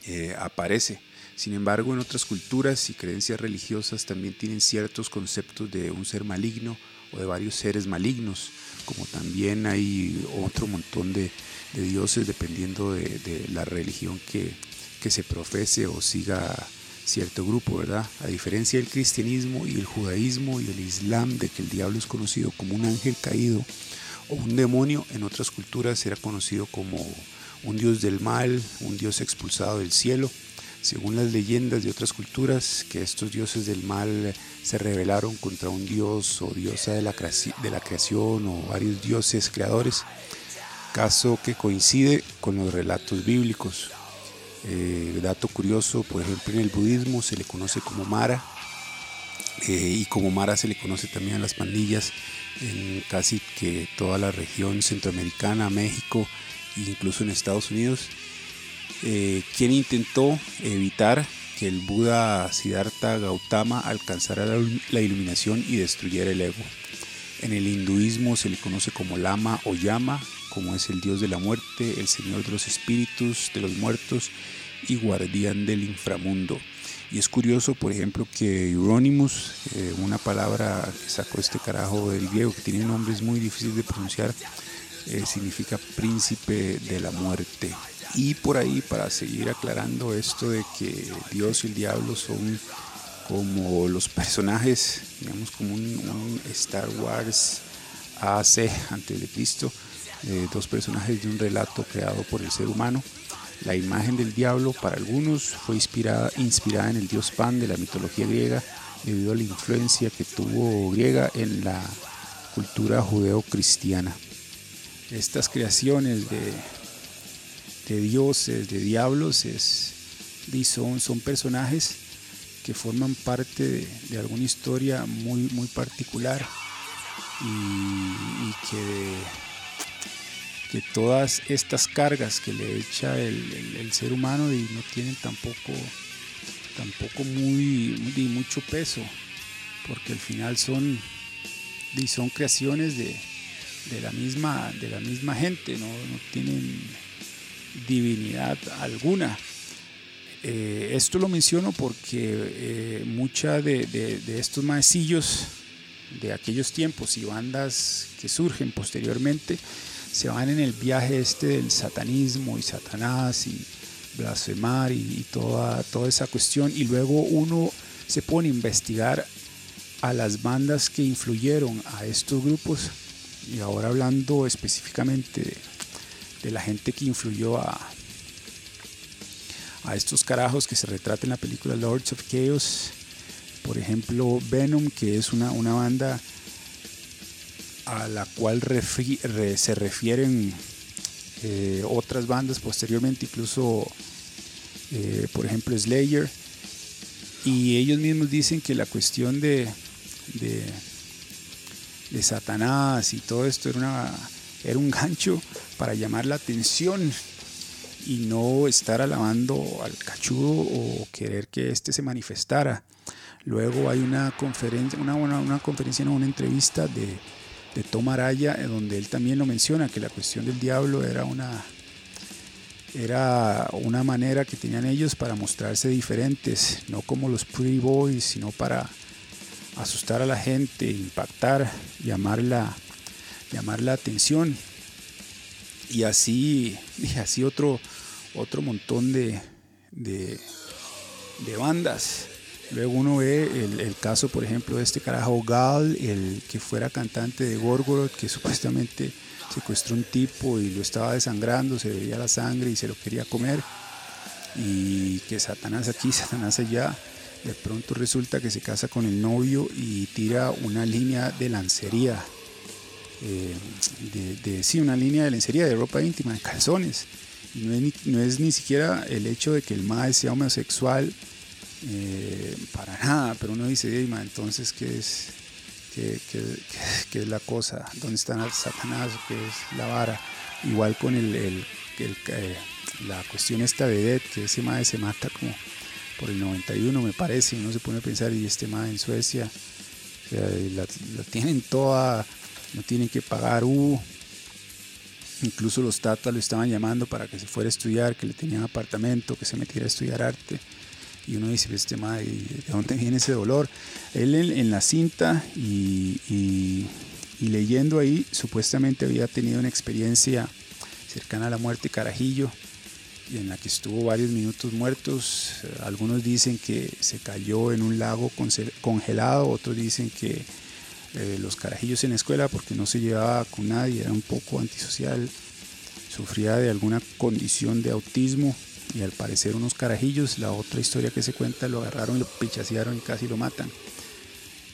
eh, aparece. Sin embargo, en otras culturas y creencias religiosas también tienen ciertos conceptos de un ser maligno o de varios seres malignos como también hay otro montón de, dioses dependiendo de, la religión que, se profese o siga cierto grupo, ¿verdad? A diferencia del cristianismo y el judaísmo y el islam, de que el diablo es conocido como un ángel caído o un demonio, en otras culturas era conocido como un dios del mal, un dios expulsado del cielo según las leyendas de otras culturas, que estos dioses del mal se rebelaron contra un dios o diosa de la, creación o varios dioses creadores, caso que coincide con los relatos bíblicos. Eh, dato curioso, por ejemplo, en el budismo se le conoce como Mara, eh, y como Mara se le conoce también a las pandillas en casi que toda la región centroamericana, México incluso en Estados Unidos. Eh, quien intentó evitar que el Buda Siddhartha Gautama alcanzara la iluminación y destruyera el ego. En el hinduismo se le conoce como Lama o Yama, como es el dios de la muerte, el señor de los espíritus, de los muertos y guardián del inframundo. Y es curioso, por ejemplo, que Euronymous, eh, una palabra que sacó este carajo del griego, que tiene nombres muy difíciles de pronunciar, eh, significa príncipe de la muerte. Y por ahí, para seguir aclarando esto de que Dios y el diablo son como los personajes, digamos como un, Star Wars AC antes de Cristo, eh, dos personajes de un relato creado por el ser humano. La imagen del diablo para algunos fue inspirada, inspirada en el dios Pan de la mitología griega debido a la influencia que tuvo griega en la cultura judeo-cristiana. Estas creaciones de, de dioses, de diablos, es, son, son personajes que forman parte de, alguna historia muy, muy particular y, que, que, todas estas cargas que le echa el, ser humano y no tienen tampoco, tampoco muy, mucho peso, porque al final son, son creaciones de, la misma, de la misma gente, no, no tienen divinidad alguna. Eh, esto lo menciono porque eh, mucha de, estos maecillos de aquellos tiempos y bandas que surgen posteriormente se van en el viaje este del satanismo y Satanás y blasfemar y, toda, toda esa cuestión y luego uno se pone a investigar a las bandas que influyeron a estos grupos y ahora hablando específicamente de la gente que influyó a, a estos carajos que se retratan en la película Lords of Chaos. Por ejemplo, Venom, que es una, una banda a la cual se refieren eh, otras bandas posteriormente, incluso, eh, por ejemplo, Slayer. Y ellos mismos dicen que la cuestión de, de, Satanás y todo esto era, era un gancho para llamar la atención y no estar alabando al cachudo o querer que éste se manifestara. Luego hay una conferencia, una, una, una conferencia, una entrevista de, de Tom Araya, donde él también lo menciona, que la cuestión del diablo era una, era una manera que tenían ellos para mostrarse diferentes, no como los Pretty Boys, sino para asustar a la gente, impactar, llamar la, llamar la atención. Y así, y así otro, otro montón de, de, bandas. Luego uno ve el, caso, por ejemplo, de este carajo Gal, el que fuera cantante de Gorgoroth, que supuestamente secuestró un tipo y lo estaba desangrando, se veía la sangre y se lo quería comer. Y que Satanás aquí, Satanás allá, de pronto resulta que se casa con el novio y tira una línea de lancería. Eh, de, sí, una línea de lencería de ropa íntima, de calzones no es, ni, no es ni siquiera el hecho de que el mae sea homosexual, eh, para nada, pero uno dice, entonces, ¿qué es, qué, es la cosa? ¿Dónde está Satanás? ¿Qué es la vara? Igual con el, el, eh, la cuestión esta de Dead, que ese mae se mata como por el 91, me parece, y uno se pone a pensar, y este mae en Suecia, la, tienen toda, no tienen que pagar, uh, Incluso los tatas lo estaban llamando para que se fuera a estudiar, que le tenían apartamento, que se metiera a estudiar arte. Y uno dice, este madre, ¿de dónde viene ese dolor? Él en, la cinta y, leyendo ahí, supuestamente había tenido una experiencia cercana a la muerte Carajillo, y en la que estuvo varios minutos muertos. Algunos dicen que se cayó en un lago congelado, otros dicen que eh, los carajillos en la escuela porque no se llevaba con nadie, era un poco antisocial, sufría de alguna condición de autismo y al parecer unos carajillos, la otra historia que se cuenta, lo agarraron, lo pichasearon y casi lo matan.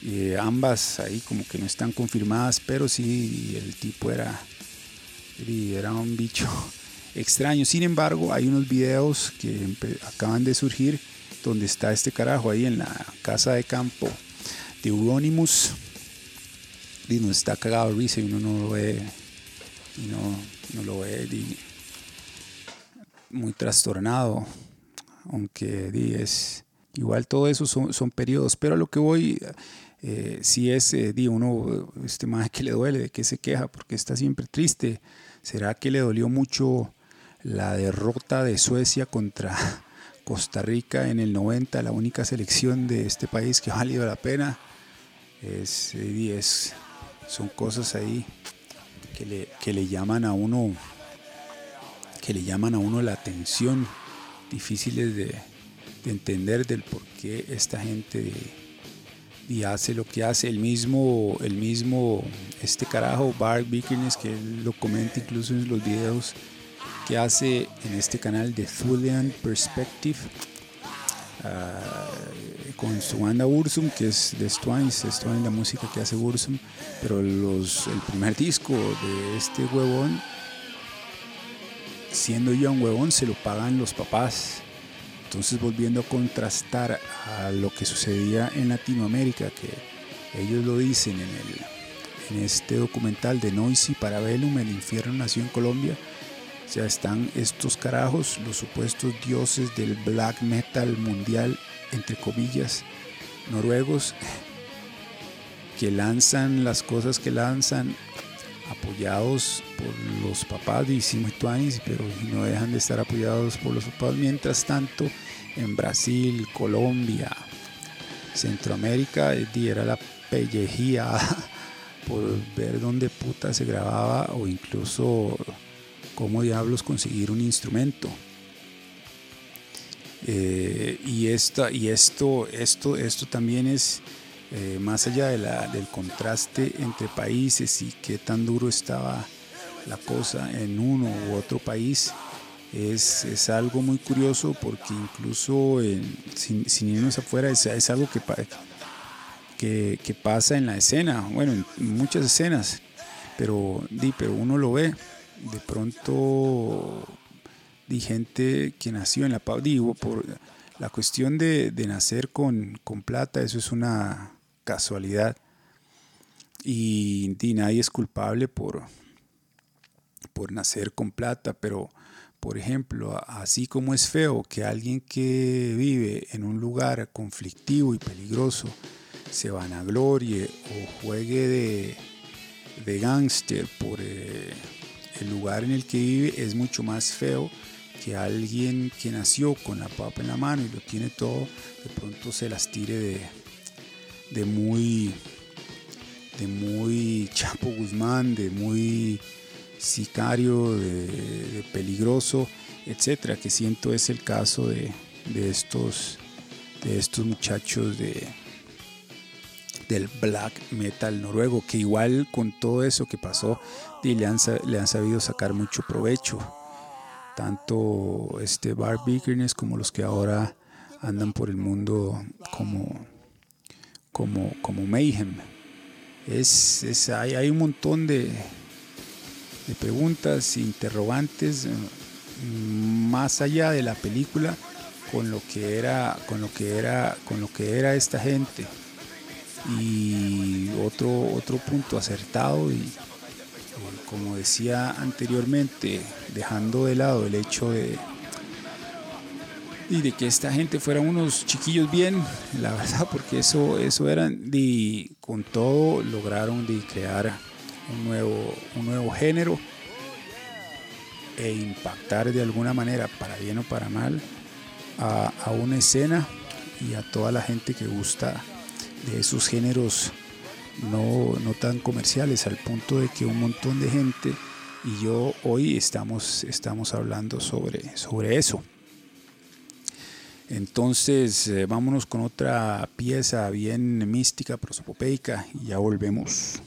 Eh, ambas ahí como que no están confirmadas, pero sí el tipo era, era un bicho extraño. Sin embargo, hay unos videos que acaban de surgir donde está este carajo ahí en la casa de campo de Euronymous y no está cagado risa y uno no lo ve y no, no lo ve muy trastornado aunque es igual todo eso son, periodos pero a lo que voy eh, si es eh, di uno este más que le duele de que se queja porque está siempre triste será que le dolió mucho la derrota de Suecia contra Costa Rica en el 90, la única selección de este país que ha valido la pena. Es, es, son cosas ahí que le, que le llaman a uno que le llaman a uno la atención, difíciles de, de entender del por qué esta gente y hace lo que hace. El mismo, el mismo, este carajo, Bart Vickerness, que él lo comenta incluso en los videos que hace en este canal de Thulian Perspective. Ah, con su banda Ursum, que es de Stwines, Stwines la música que hace Ursum, pero los, el primer disco de este huevón, siendo yo un huevón, se lo pagan los papás. Entonces volviendo a contrastar a lo que sucedía en Latinoamérica, que ellos lo dicen en, el, en este documental de Noisy Parabellum, El infierno nació en Colombia, sea, están estos carajos, los supuestos dioses del black metal mundial, entre comillas, noruegos, que lanzan las cosas que lanzan apoyados por los papás de Tuanis, pero no dejan de estar apoyados por los papás. Mientras tanto, en Brasil, Colombia, Centroamérica, era la pellejía por ver dónde puta se grababa o incluso cómo diablos conseguir un instrumento. Eh, y, esta, y esto, esto, esto también es eh, más allá de la, del contraste entre países y qué tan duro estaba la cosa en uno u otro país, es, es algo muy curioso porque incluso sin, sin, irnos afuera es, algo que, que, pasa en la escena, bueno, en muchas escenas, pero, di, uno lo ve, de pronto di gente que nació en la digo, por la cuestión de, de nacer con, con plata, eso es una casualidad. Y, nadie es culpable por, por nacer con plata, pero por ejemplo, así como es feo que alguien que vive en un lugar conflictivo y peligroso se vanaglorie o juegue de, de gángster por eh, el lugar en el que vive, es mucho más feo que alguien que nació con la papa en la mano y lo tiene todo, de pronto se las tire de, de muy, de muy Chapo Guzmán, de muy sicario, de, peligroso, etcétera, que siento es el caso de, estos, de estos muchachos de, del black metal noruego, que igual con todo eso que pasó, le han, le han sabido sacar mucho provecho. Tanto este Bar Bickerness como los que ahora andan por el mundo como como, como Mayhem. Es, es hay, hay, un montón de, de preguntas, interrogantes, más allá de la película, con lo que era, con lo que era, con lo que era esta gente. Y otro, otro punto acertado y como decía anteriormente, dejando de lado el hecho de, y de que esta gente fueran unos chiquillos bien, la verdad, porque eso, eso eran, y con todo lograron de crear un nuevo, un nuevo género e impactar de alguna manera, para bien o para mal, a, a una escena y a toda la gente que gusta de esos géneros no, no tan comerciales, al punto de que un montón de gente y yo hoy estamos, estamos hablando sobre, sobre eso. Entonces, eh, vámonos con otra pieza bien mística, prosopopeica, y ya volvemos.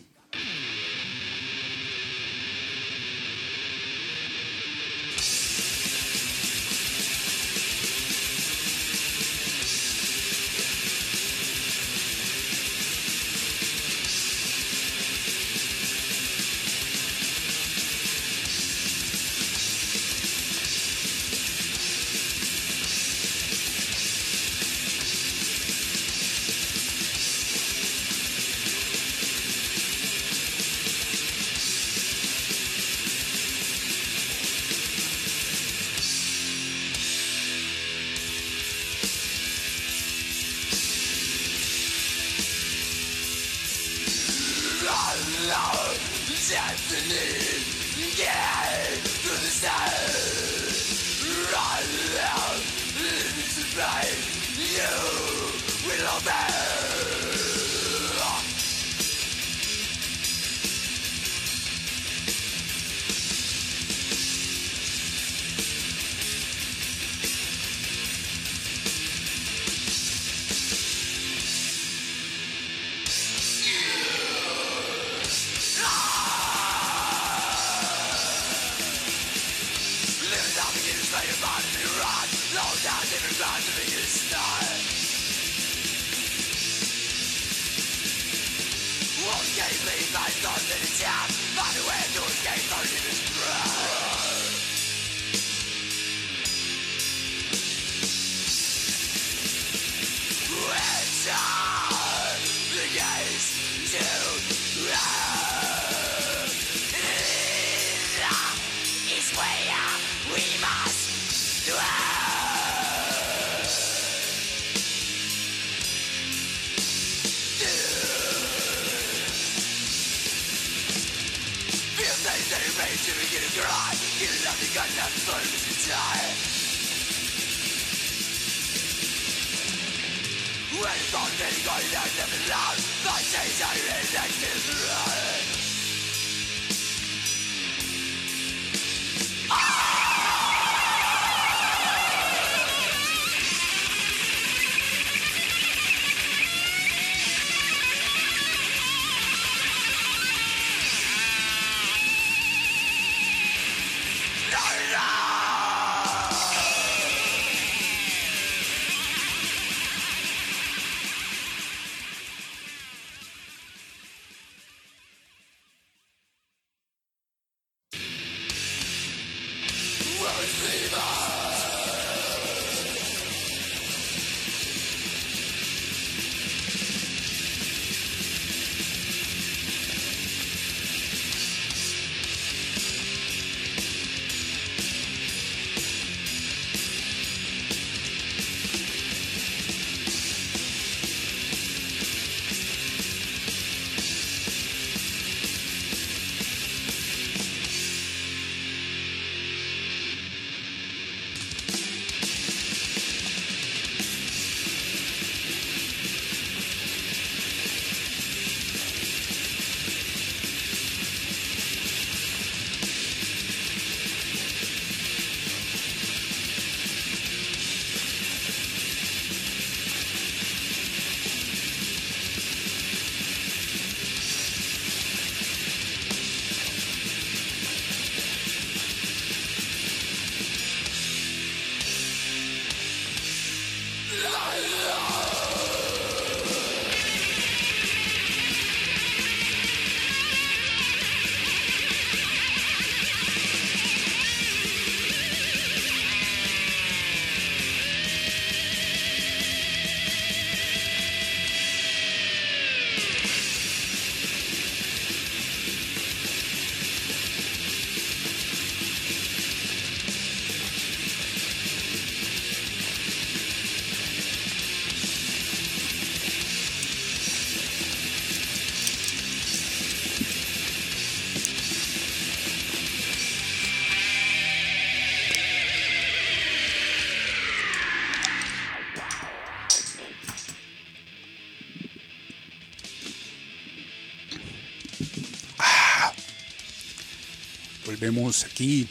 Aquí.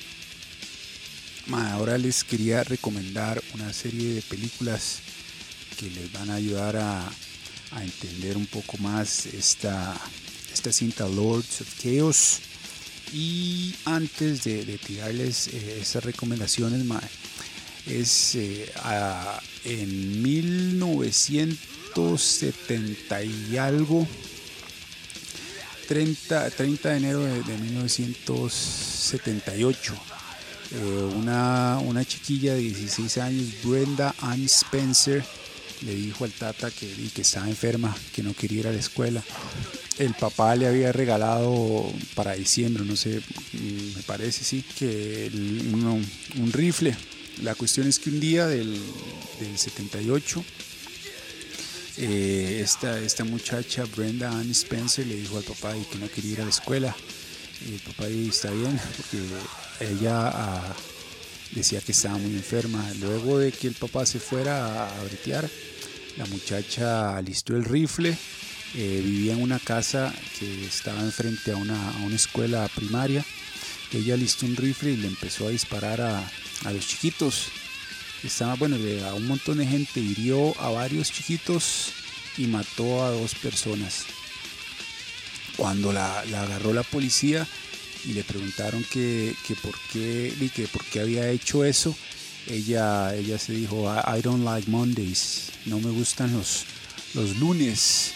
Ahora les quería recomendar una serie de películas que les van a ayudar a, entender un poco más esta, esta cinta Lords of Chaos. Y antes de, tirarles eh, esas recomendaciones, es eh, en 1970 y algo 30, 30 de enero de, 1978. Eh, una, una chiquilla de 16 años, Brenda Ann Spencer, le dijo al tata que, que estaba enferma, que no quería ir a la escuela. El papá le había regalado para diciembre, no sé, me parece, sí, que un, rifle. La cuestión es que un día del, del 78 eh, esta, esta muchacha, Brenda Ann Spencer, le dijo al papá que no quería ir a la escuela. Y el papá dijo, está bien, porque ella ah, decía que estaba muy enferma. Luego de que el papá se fuera a, bretear, La muchacha alistó el rifle, eh, vivía en una casa que estaba enfrente a una, a una escuela primaria. Ella alistó un rifle y le empezó a disparar a, a los chiquitos. Estaba, bueno, a un montón de gente, hirió a varios chiquitos y mató a dos personas. Cuando la, agarró la policía y le preguntaron que, por, qué, que por qué había hecho eso, ella, ella se dijo, I, don't like Mondays, no me gustan los, los lunes.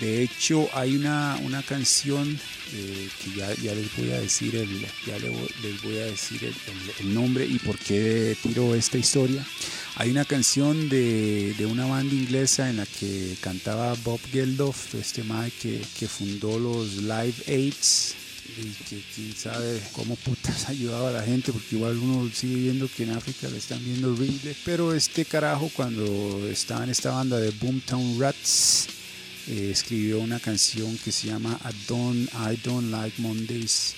De hecho, hay una, una canción eh, que ya, ya, les voy a decir el, ya les voy a decir el, nombre y por qué tiro esta historia. Hay una canción de, de, una banda inglesa en la que cantaba Bob Geldof, este Mike que, que fundó los Live Aids y que quién sabe cómo putas ayudaba a la gente, porque igual uno sigue viendo que en África le están viendo horrible. Pero este carajo, cuando estaba en esta banda de Boomtown Rats, eh, escribió una canción que se llama I Don't, I Don't Like Mondays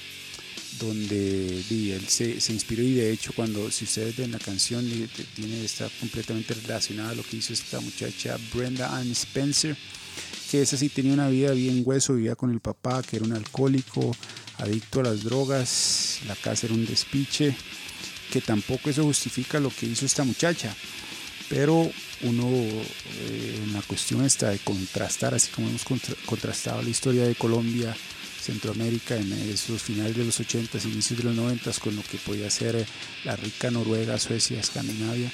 donde él se, se, inspiró y de hecho cuando si ustedes ven la canción tiene está completamente relacionada a lo que hizo esta muchacha Brenda Ann Spencer que esa sí tenía una vida bien hueso vivía con el papá que era un alcohólico adicto a las drogas la casa era un despiche que tampoco eso justifica lo que hizo esta muchacha pero uno eh, la cuestión está de contrastar así como hemos contrastado la historia de Colombia Centroamérica en esos finales de los 80s, inicios de los 90 con lo que podía ser la rica Noruega, Suecia, Escandinavia.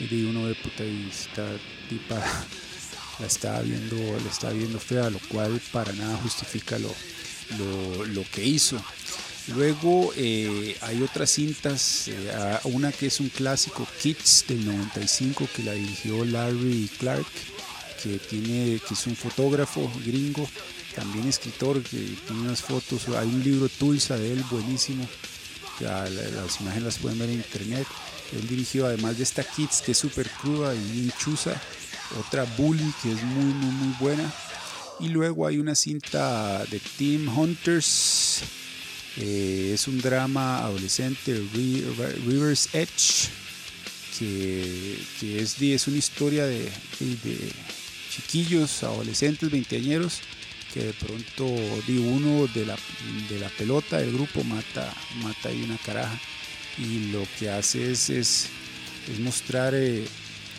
Y uno de puta y esta tipa la estaba viendo, la estaba viendo fea, lo cual para nada justifica lo, lo, que hizo. Luego eh, hay otras cintas, eh, una que es un clásico, Kids del 95, que la dirigió Larry Clark, que, tiene, que es un fotógrafo gringo también escritor que tiene unas fotos, hay un libro Tulsa de él buenísimo, las imágenes las pueden ver en internet. Él dirigió además de esta Kids que es súper cruda y bien chusa, otra Bully que es muy muy muy buena. Y luego hay una cinta de Team Hunters, eh, es un drama adolescente, River's Edge, que, es, es una historia de, de chiquillos, adolescentes, veinteañeros que de pronto di uno de la, de la pelota del grupo mata, mata ahí una caraja. Y lo que hace es, es, mostrar eh,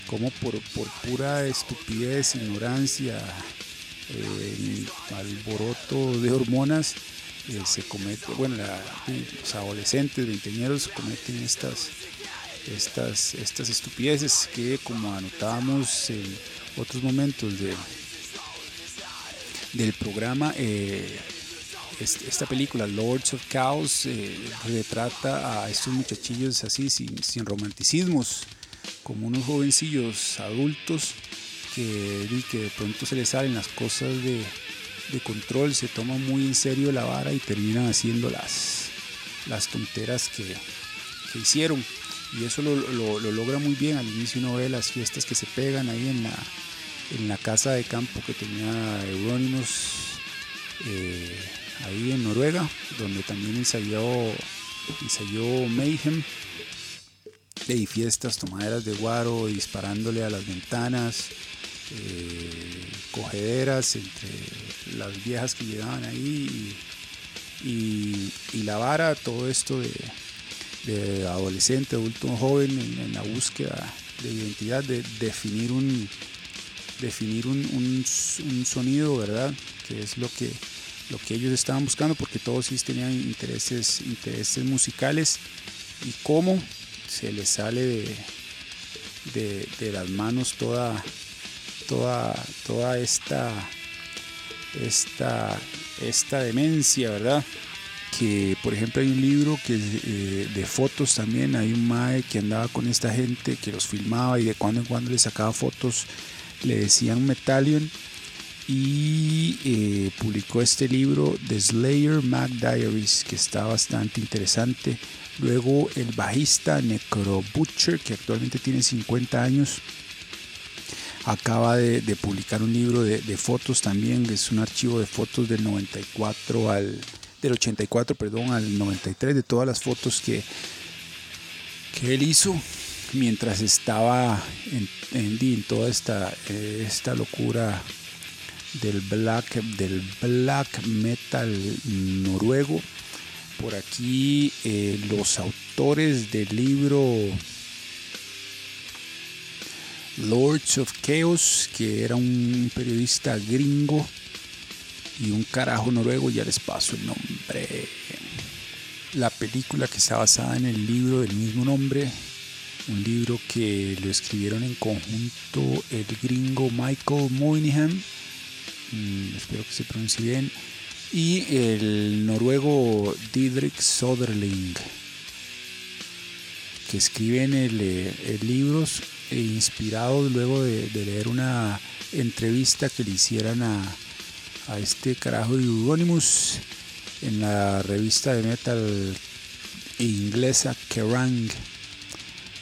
cómo por, por, pura estupidez, ignorancia, eh, alboroto de hormonas, eh, se comete, bueno, los adolescentes, veinteañeros cometen estas, estas, estas estupideces que como anotábamos en otros momentos de, del programa. Eh, esta película, Lords of Chaos, eh, retrata a estos muchachillos así, sin, sin, romanticismos, como unos jovencillos adultos que, que de pronto se les salen las cosas de, de, control, se toman muy en serio la vara y terminan haciendo las, las tonteras que, que hicieron. Y eso lo, lo, lo logra muy bien. Al inicio uno ve las fiestas que se pegan ahí en la, en la casa de campo que tenía Euronymous eh, ahí en Noruega, donde también ensayó, ensayó Mayhem. Y fiestas, tomaderas de guaro, disparándole a las ventanas, eh, cogederas entre las viejas que llegaban ahí y, la vara, todo esto de, adolescente, adulto, joven en, la búsqueda de identidad, de definir un, definir un, sonido, ¿verdad? Que es lo que, lo que ellos estaban buscando, porque todos sí tenían intereses, intereses musicales y cómo se les sale de, de, las manos toda, toda, toda esta, esta, esta demencia, ¿verdad? que por ejemplo hay un libro que eh, de fotos también. Hay un mae que andaba con esta gente que los filmaba y de cuando en cuando le sacaba fotos le decían Metallion. Y eh, publicó este libro The Slayer Mac Diaries que está bastante interesante. Luego el bajista Necro Butcher que actualmente tiene 50 años acaba de, publicar un libro de, fotos también es un archivo de fotos del 94 al del 84 perdón al 93 de todas las fotos que que él hizo mientras estaba en, en, toda esta, eh, esta locura del black, del black metal noruego. Por aquí eh, los autores del libro Lords of Chaos, que era un periodista gringo y un carajo noruego, ya les paso el nombre. La película que está basada en el libro del mismo nombre, un libro que lo escribieron en conjunto el gringo Michael Moynihan, mm, espero que se pronuncie bien, y el noruego Didrik Soderling, que escriben el, eh, el libros inspirados luego de, leer una entrevista que le hicieran a, este carajo de Euronymous en la revista de metal inglesa Kerrang.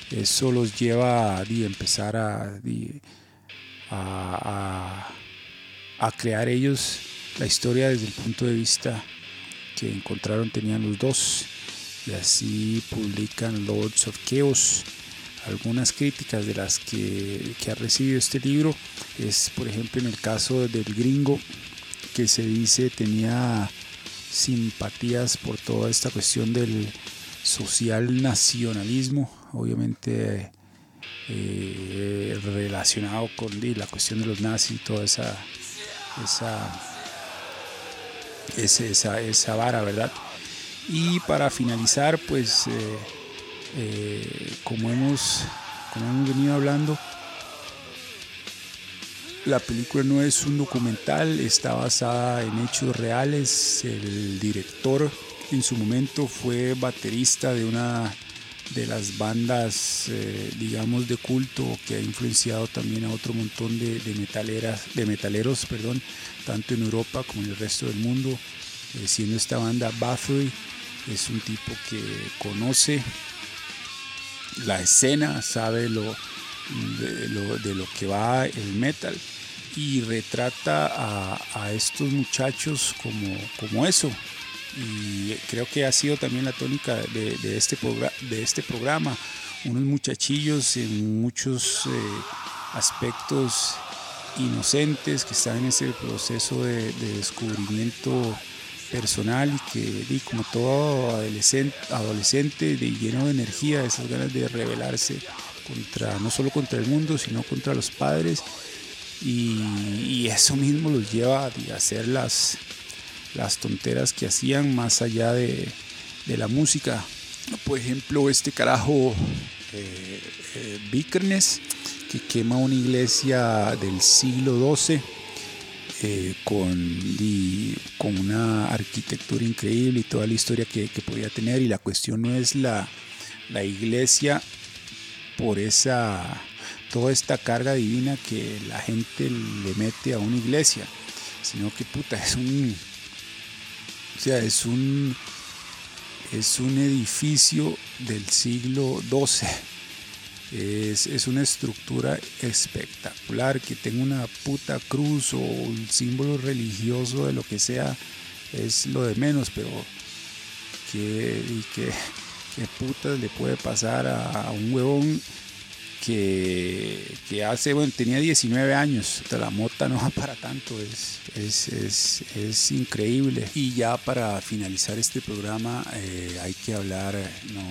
Eso los lleva a, empezar a, a, crear ellos la historia desde el punto de vista que encontraron tenían los dos y así publican Lords of Chaos algunas críticas de las que, ha recibido este libro es por ejemplo en el caso del gringo que se dice tenía simpatías por toda esta cuestión del social nacionalismo obviamente eh, relacionado con la cuestión de los nazis y toda esa esa, esa, esa vara verdad y para finalizar pues eh, eh, como, hemos, venido hablando, la película no es un documental, está basada en hechos reales. El director en su momento fue baterista de una de las bandas, eh, digamos, de culto que ha influenciado también a otro montón de, metaleras, de metaleros, perdón, tanto en Europa como en el resto del mundo. Eh, siendo esta banda Bathory, es un tipo que conoce la escena, sabe lo de, lo, que va el metal y retrata a, estos muchachos como, como eso. Y creo que ha sido también la tónica de, este, de este programa. Unos muchachillos en muchos eh, aspectos inocentes que están en ese proceso de, de descubrimiento personal y que como todo adolescente, adolescente de lleno de energía, esas ganas de rebelarse contra no solo contra el mundo, sino contra los padres y, eso mismo los lleva a hacer las, las tonteras que hacían más allá de, la música. Por ejemplo, este carajo eh, eh que quema una iglesia del siglo XII eh, con, con una arquitectura increíble y toda la historia que, podía tener. Y la cuestión no es la, la iglesia por esa toda esta carga divina que la gente le mete a una iglesia, sino que puta, es un o sea, es un es un edificio del siglo XII es, una estructura espectacular, que tenga una puta cruz o un símbolo religioso de lo que sea, es lo de menos, pero ¿qué, qué, qué putas le puede pasar a un huevón que, hace, bueno, tenía 19 años, la mota no va para tanto, es, es, es, increíble. Y ya para finalizar este programa eh, hay que hablar, no,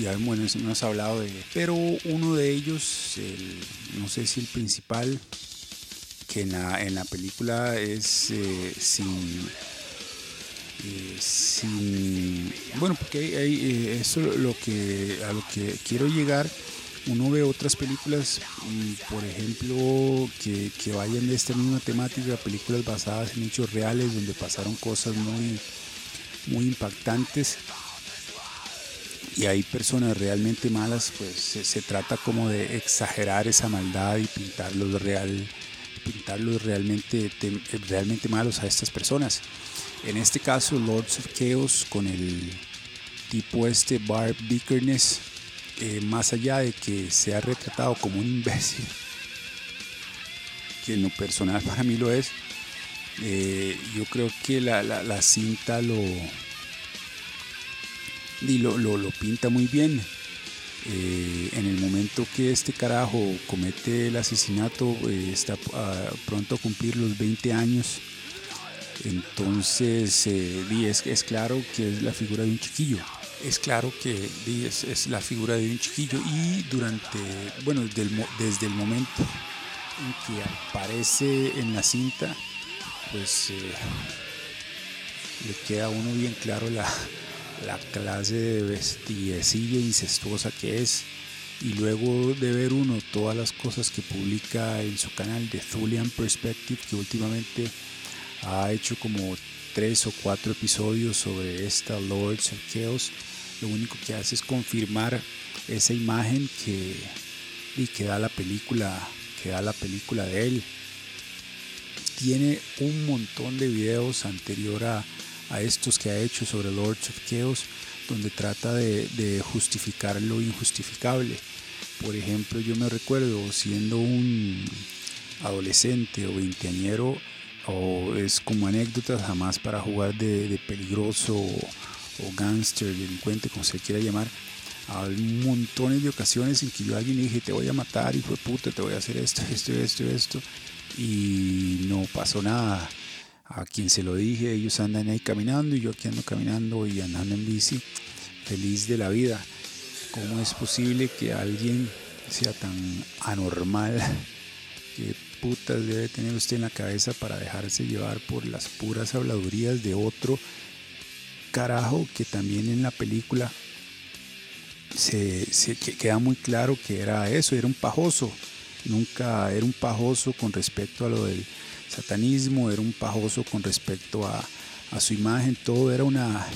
ya bueno, hemos hablado de, pero uno de ellos, no sé si el principal, que en la, en la película es eh, sin... Eh, sin bueno porque eso lo que a lo que quiero llegar uno ve otras películas, mm, por ejemplo, que, vayan de esta misma temática, películas basadas en hechos reales, donde pasaron cosas muy, muy impactantes y hay personas realmente malas, pues se, trata como de exagerar esa maldad y pintarlos real, pintarlos realmente, realmente malos a estas personas. En este caso, Lords of Chaos con el tipo este Barb Bickerness eh, más allá de que sea retratado como un imbécil, que en lo personal para mí lo es, eh, yo creo que la, cinta lo, lo, lo, pinta muy bien. Eh, en el momento que este carajo comete el asesinato, está pronto a cumplir los 20 años. Entonces, es, es, claro que es la figura de un chiquillo. Es claro que es, la figura de un chiquillo y durante, bueno, desde el, momento en que aparece en la cinta, pues le queda a uno bien claro la, la clase de vestidecilla incestuosa que es. Y luego de ver uno todas las cosas que publica en su canal de Thulian Perspective, que últimamente ha hecho como tres o cuatro episodios sobre esta Lords of Chaos, lo único que hace es confirmar esa imagen que, y que da la película, que da la película de él. Tiene un montón de videos anterior a, a estos que ha hecho sobre Lords of Chaos, donde trata de, justificar lo injustificable. Por ejemplo, yo me recuerdo siendo un adolescente o veinteañero, o es como anécdotas jamás para jugar de, peligroso o, gangster, delincuente, como se quiera llamar. Hay montones de ocasiones en que yo a alguien le dije, te voy a matar, hijo de puta, te voy a hacer esto, esto, esto, esto. Y no pasó nada a quien se lo dije, ellos andan ahí caminando y yo aquí ando caminando y andando en bici, feliz de la vida. ¿Cómo es posible que alguien sea tan anormal? ¿Qué putas debe tener usted en la cabeza para dejarse llevar por las puras habladurías de otro carajo que también en la película se, queda muy claro que era eso, era un pajoso, nunca era un pajoso con respecto a lo del satanismo, era un pajoso con respecto a, su imagen, todo era una,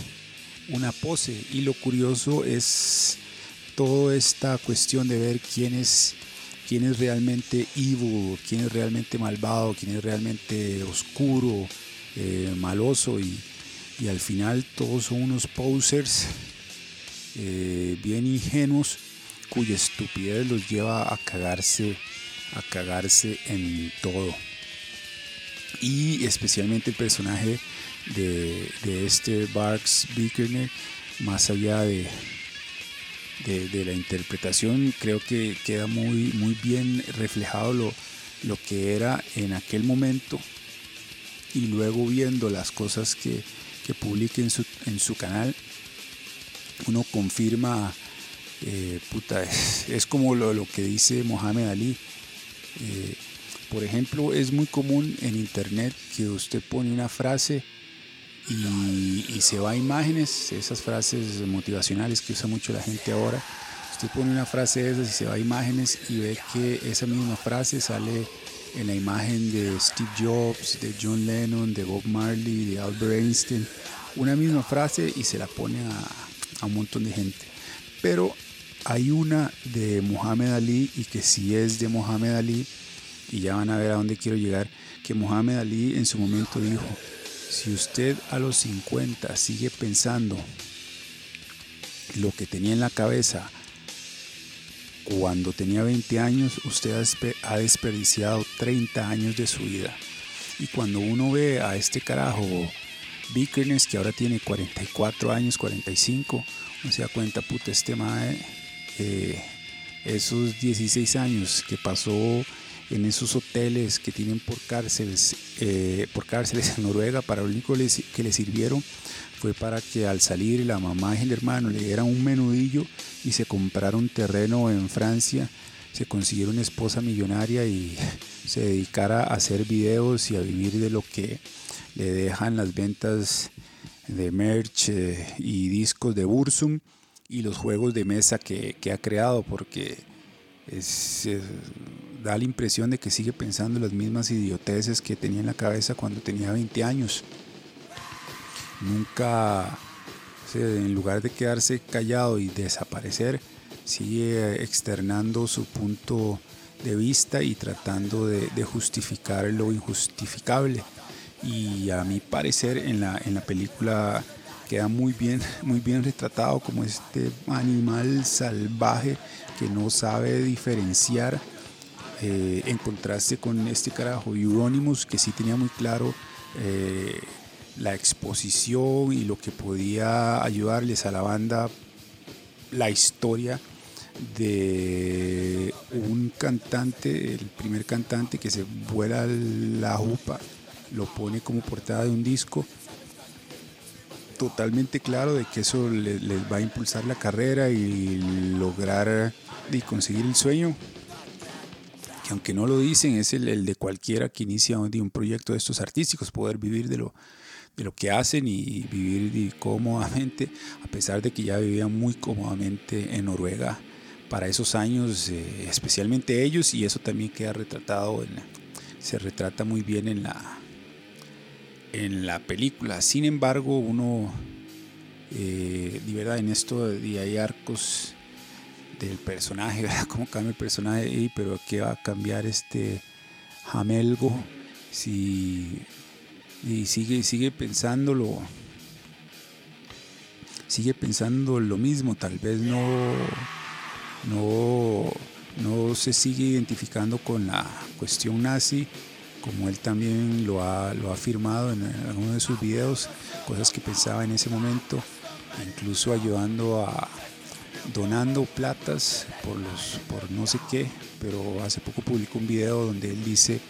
una pose. Y lo curioso es toda esta cuestión de ver quién es, quién es realmente evil, quién es realmente malvado, quién es realmente oscuro, eh, maloso y, al final todos son unos posers eh, bien ingenuos cuya estupidez los lleva a cagarse, a cagarse en todo. Y especialmente el personaje de, este Barks Bickerner, más allá de, de, la interpretación, creo que queda muy, muy bien reflejado lo, lo que era en aquel momento. Y luego viendo las cosas que, que publica en su, en su canal, uno confirma, eh, puta, es, como lo, lo, que dice Mohamed Ali. Eh, por ejemplo, es muy común en internet que usted pone una frase y, se va a imágenes, esas frases motivacionales que usa mucho la gente ahora. Usted pone una frase de esas y se va a imágenes y ve que esa misma frase sale en la imagen de Steve Jobs, de John Lennon, de Bob Marley, de Albert Einstein. Una misma frase y se la pone a, un montón de gente. Pero hay una de Muhammad Ali y que si es de Muhammad Ali y ya van a ver a dónde quiero llegar, que Mohamed Ali en su momento dijo, si usted a los 50 sigue pensando lo que tenía en la cabeza cuando tenía 20 años, usted ha desperdiciado 30 años de su vida. Y cuando uno ve a este carajo, Vickerness, que ahora tiene 44 años, 45, uno se da cuenta, puta, este mae, eh, esos 16 años que pasó en esos hoteles que tienen por cárceles, eh, por cárceles en Noruega, para lo único que le sirvieron fue para que al salir la mamá y el hermano le dieran un menudillo y se compraron terreno en Francia, se consiguieron una esposa millonaria y se dedicara a hacer videos y a vivir de lo que le dejan las ventas de merch eh, y discos de Bursum y los juegos de mesa que, que ha creado porque es, da la impresión de que sigue pensando las mismas idioteces que tenía en la cabeza cuando tenía 20 años. Nunca, en lugar de quedarse callado y desaparecer, sigue externando su punto de vista y tratando de, justificar lo injustificable. Y a mi parecer en la, en la película queda muy bien, muy bien retratado como este animal salvaje que no sabe diferenciar eh, en contraste con este carajo Euronymous que sí tenía muy claro eh, la exposición y lo que podía ayudarles a la banda, la historia de un cantante, el primer cantante que se vuela la jupa, lo pone como portada de un disco, totalmente claro de que eso les, va a impulsar la carrera y lograr y conseguir el sueño, que aunque no lo dicen, es el, de cualquiera que inicia un, proyecto de estos artísticos, poder vivir de lo, de lo que hacen y vivir cómodamente, a pesar de que ya vivían muy cómodamente en Noruega para esos años, eh, especialmente ellos, y eso también queda retratado, se retrata muy bien en la, en la película. Sin embargo, uno, eh, de verdad, en esto de, hay arcos del personaje, ¿verdad? ¿Cómo cambia el personaje? Pero ¿qué va a cambiar este Jamelgo si y sigue, sigue pensándolo, sigue pensando lo mismo, tal vez no, no, no se sigue identificando con la cuestión nazi, como él también lo ha, lo ha afirmado en alguno de sus videos, cosas que pensaba en ese momento, incluso ayudando a donando platas por por no sé qué, pero hace poco publicó un video donde él dice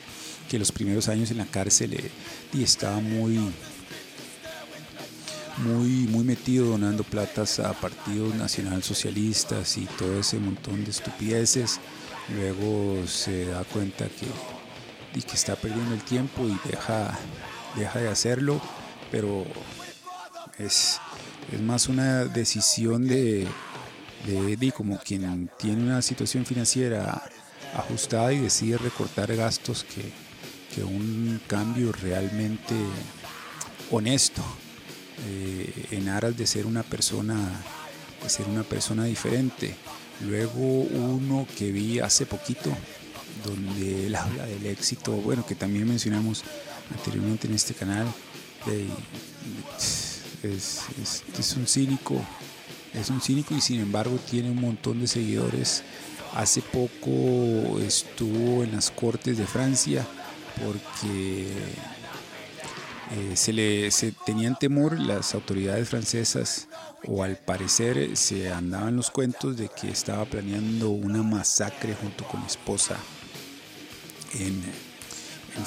que los primeros años en la cárcel eh, y estaba muy, muy, muy metido donando platas a partidos nacionalsocialistas y todo ese montón de estupideces. Luego se da cuenta que, y que está perdiendo el tiempo y deja, deja de hacerlo, pero es, es más una decisión de, de, de, como quien tiene una situación financiera ajustada y decide recortar gastos que, un cambio realmente honesto eh, en aras de ser una persona de ser una persona diferente. Luego uno que vi hace poquito donde él habla del éxito bueno que también mencionamos anteriormente en este canal es, es un cínico es un cínico y sin embargo tiene un montón de seguidores. Hace poco estuvo en las cortes de Francia porque eh, se le tenían temor las autoridades francesas o al parecer se andaban los cuentos de que estaba planeando una masacre junto con la esposa en,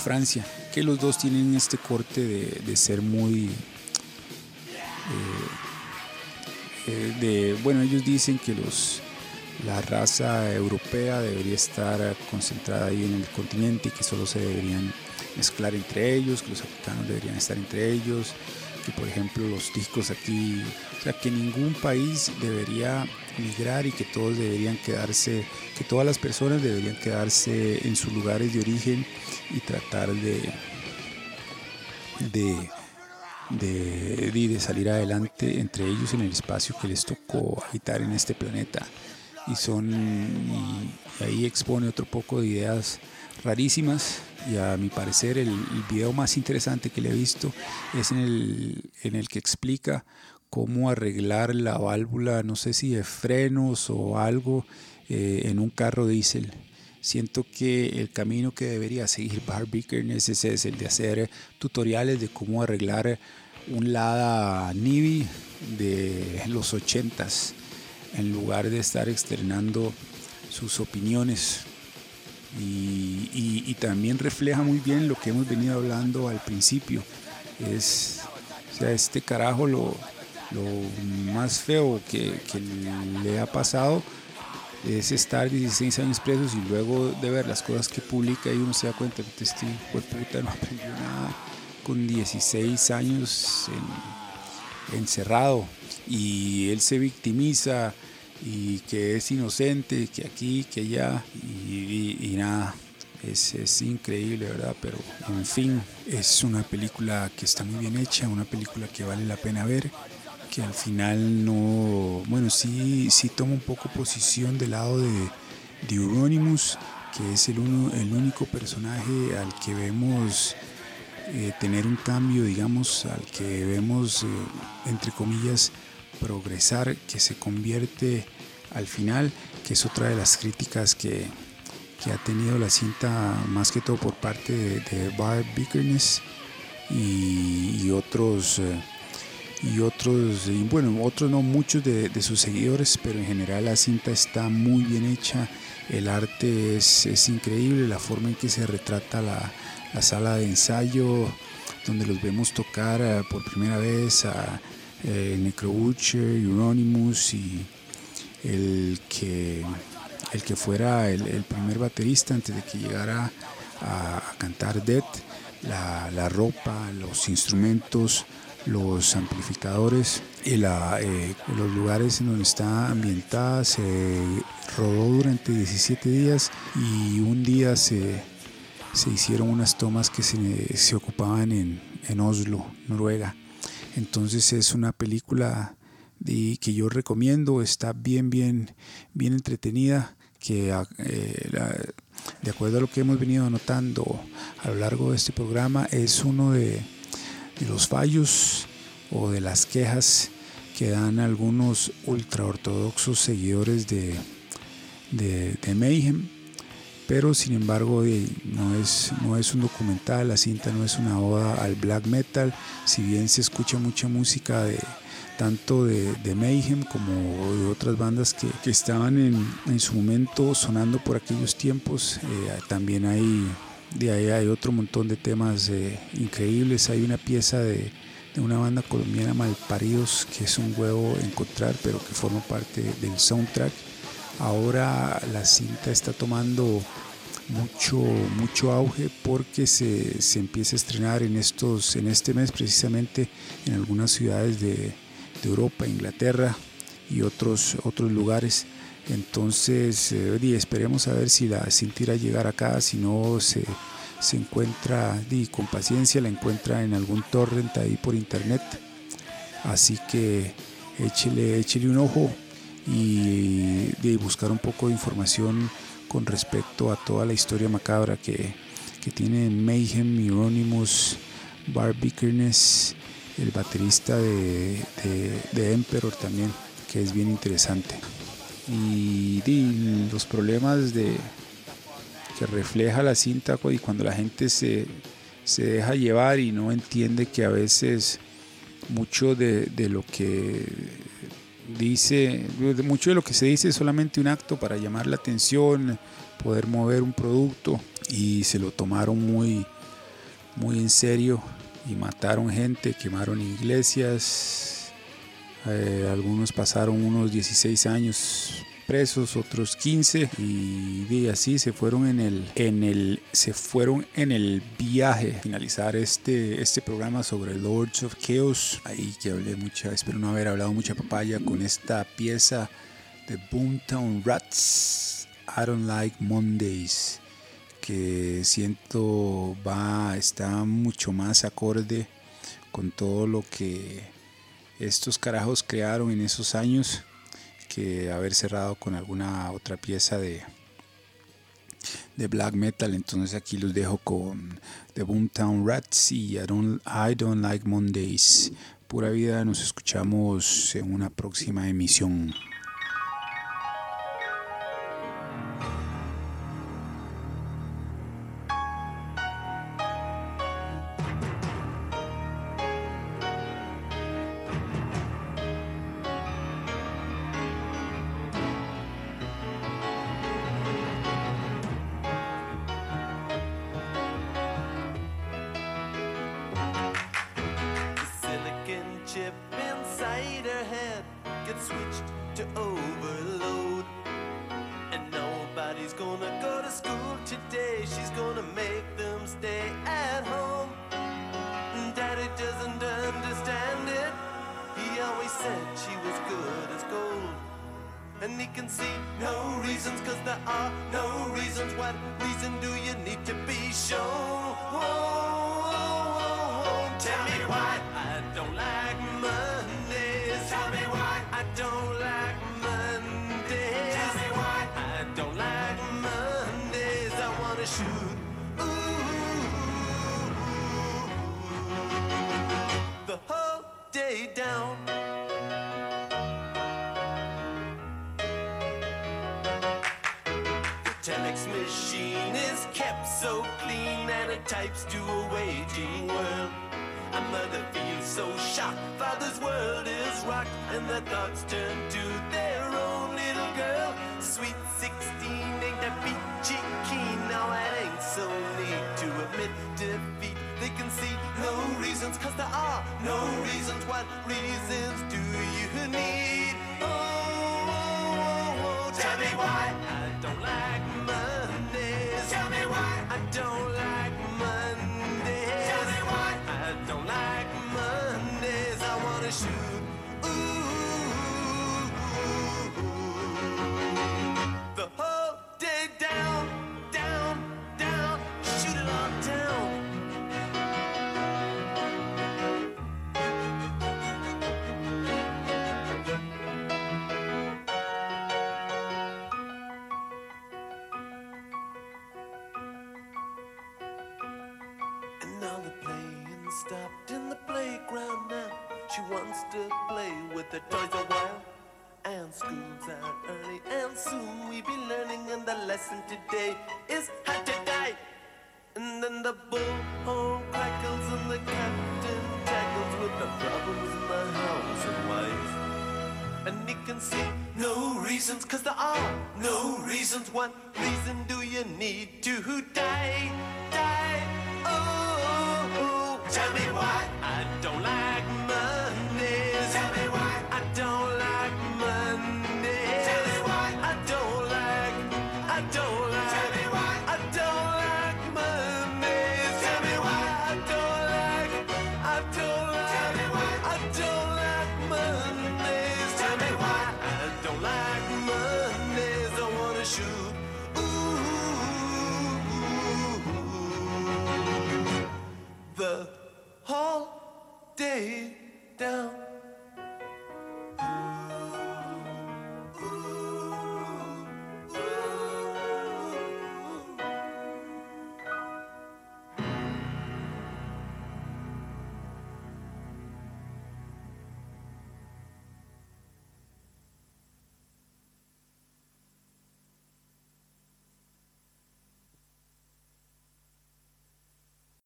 Francia, que los dos tienen este corte de, ser muy... Eh, de, bueno, ellos dicen que los la raza europea debería estar concentrada ahí en el continente y que solo se deberían mezclar entre ellos, que los africanos deberían estar entre ellos, que por ejemplo los ticos aquí, o sea, que ningún país debería migrar y que todos deberían quedarse, que todas las personas deberían quedarse en sus lugares de origen y tratar de, de de, de, salir adelante entre ellos en el espacio que les tocó habitar en este planeta y son ahí expone otro poco de ideas rarísimas y a mi parecer el, video más interesante que le he visto es en el, en el que explica cómo arreglar la válvula, no sé si de frenos o algo eh, en un carro diésel. Siento que el camino que debería seguir Barbie es ese, es el de hacer tutoriales de cómo arreglar un Lada Nivi de los 80s en lugar de estar externando sus opiniones. Y, también refleja muy bien lo que hemos venido hablando al principio. Es, o sea, este carajo lo, más feo que, le ha pasado es estar 16 años presos y luego de ver las cosas que publica y uno se da cuenta que este hijo puta no aprendió nada con 16 años encerrado y él se victimiza y que es inocente, que aquí, que allá, y, nada, es, es, increíble, ¿verdad? Pero en fin, es una película que está muy bien hecha, una película que vale la pena ver, que al final no, bueno, sí, sí toma un poco posición del lado de, de Euronymous, que es el, uno, el único personaje al que vemos eh, tener un cambio, digamos, al que vemos, eh, entre comillas, progresar, que se convierte al final, que es otra de las críticas que, que ha tenido la cinta más que todo por parte de, de Barb Bickerness y, otros, eh, y otros, bueno, otros no, muchos de, sus seguidores, pero en general la cinta está muy bien hecha, el arte es, increíble, la forma en que se retrata la, sala de ensayo, donde los vemos tocar eh, por primera vez a eh, Necrobutcher, Euronymous y el que, el que fuera el, primer baterista antes de que llegara a, cantar Dead, la, la ropa, los instrumentos, los amplificadores y la, eh, los lugares en donde está ambientada. Se rodó durante 17 días y un día se, se hicieron unas tomas que se, se ocupaban en, en, Oslo, Noruega. Entonces es una película que yo recomiendo, está bien, bien, bien entretenida, que eh, de acuerdo a lo que hemos venido notando a lo largo de este programa, es uno de de los fallos o de las quejas que dan algunos ultraortodoxos seguidores de, de, Mayhem, pero sin embargo no es, no es un documental, la cinta no es una oda al black metal, si bien se escucha mucha música de tanto de, Mayhem como de otras bandas que, estaban en, su momento sonando por aquellos tiempos, eh, también hay de ahí hay otro montón de temas eh, increíbles. Hay una pieza de, una banda colombiana Malparidos que es un huevo encontrar, pero que forma parte del soundtrack. Ahora la cinta está tomando mucho, mucho auge porque se, empieza a estrenar en, estos, en este mes precisamente en algunas ciudades de, Europa, Inglaterra y otros, otros lugares. Entonces, eh, esperemos a ver si la cinta llegar acá, si no se, se encuentra, di, con paciencia, la encuentra en algún torrent ahí por internet. Así que échele, échele un ojo y de buscar un poco de información con respecto a toda la historia macabra que, que tiene Mayhem, Euronymous, Barbickerness, el baterista de, de, de Emperor también, que es bien interesante y, los problemas de, que refleja la cinta y cuando la gente se, deja llevar y no entiende que a veces mucho de, lo que dice, mucho de lo que se dice es solamente un acto para llamar la atención, poder mover un producto y se lo tomaron muy, muy en serio y mataron gente, quemaron iglesias, eh, algunos pasaron unos 16 años presos, otros 15 y, así se fueron en el en el se fueron en el viaje finalizar este este programa sobre Lords of Chaos. Ahí que hablé mucha, espero no haber hablado mucha papaya con esta pieza de Boomtown Rats. I don't like Mondays que siento va está mucho más acorde con todo lo que estos carajos crearon en esos años que haber cerrado con alguna otra pieza de, de black metal. Entonces aquí los dejo con The Boomtown Rats y I don't, I don't Like Mondays. Pura vida, nos escuchamos en una próxima emisión. should. Ooh, the whole day down. The telex machine is kept so clean and it types to a waiting world. A mother feels so shocked, father's world is rocked, and their thoughts turn to their own little girl, sweet 16. Cause there are no reasons. What reasons do you need? Oh, oh, oh. oh. tell me why I don't like Mondays. Tell me why I don't like.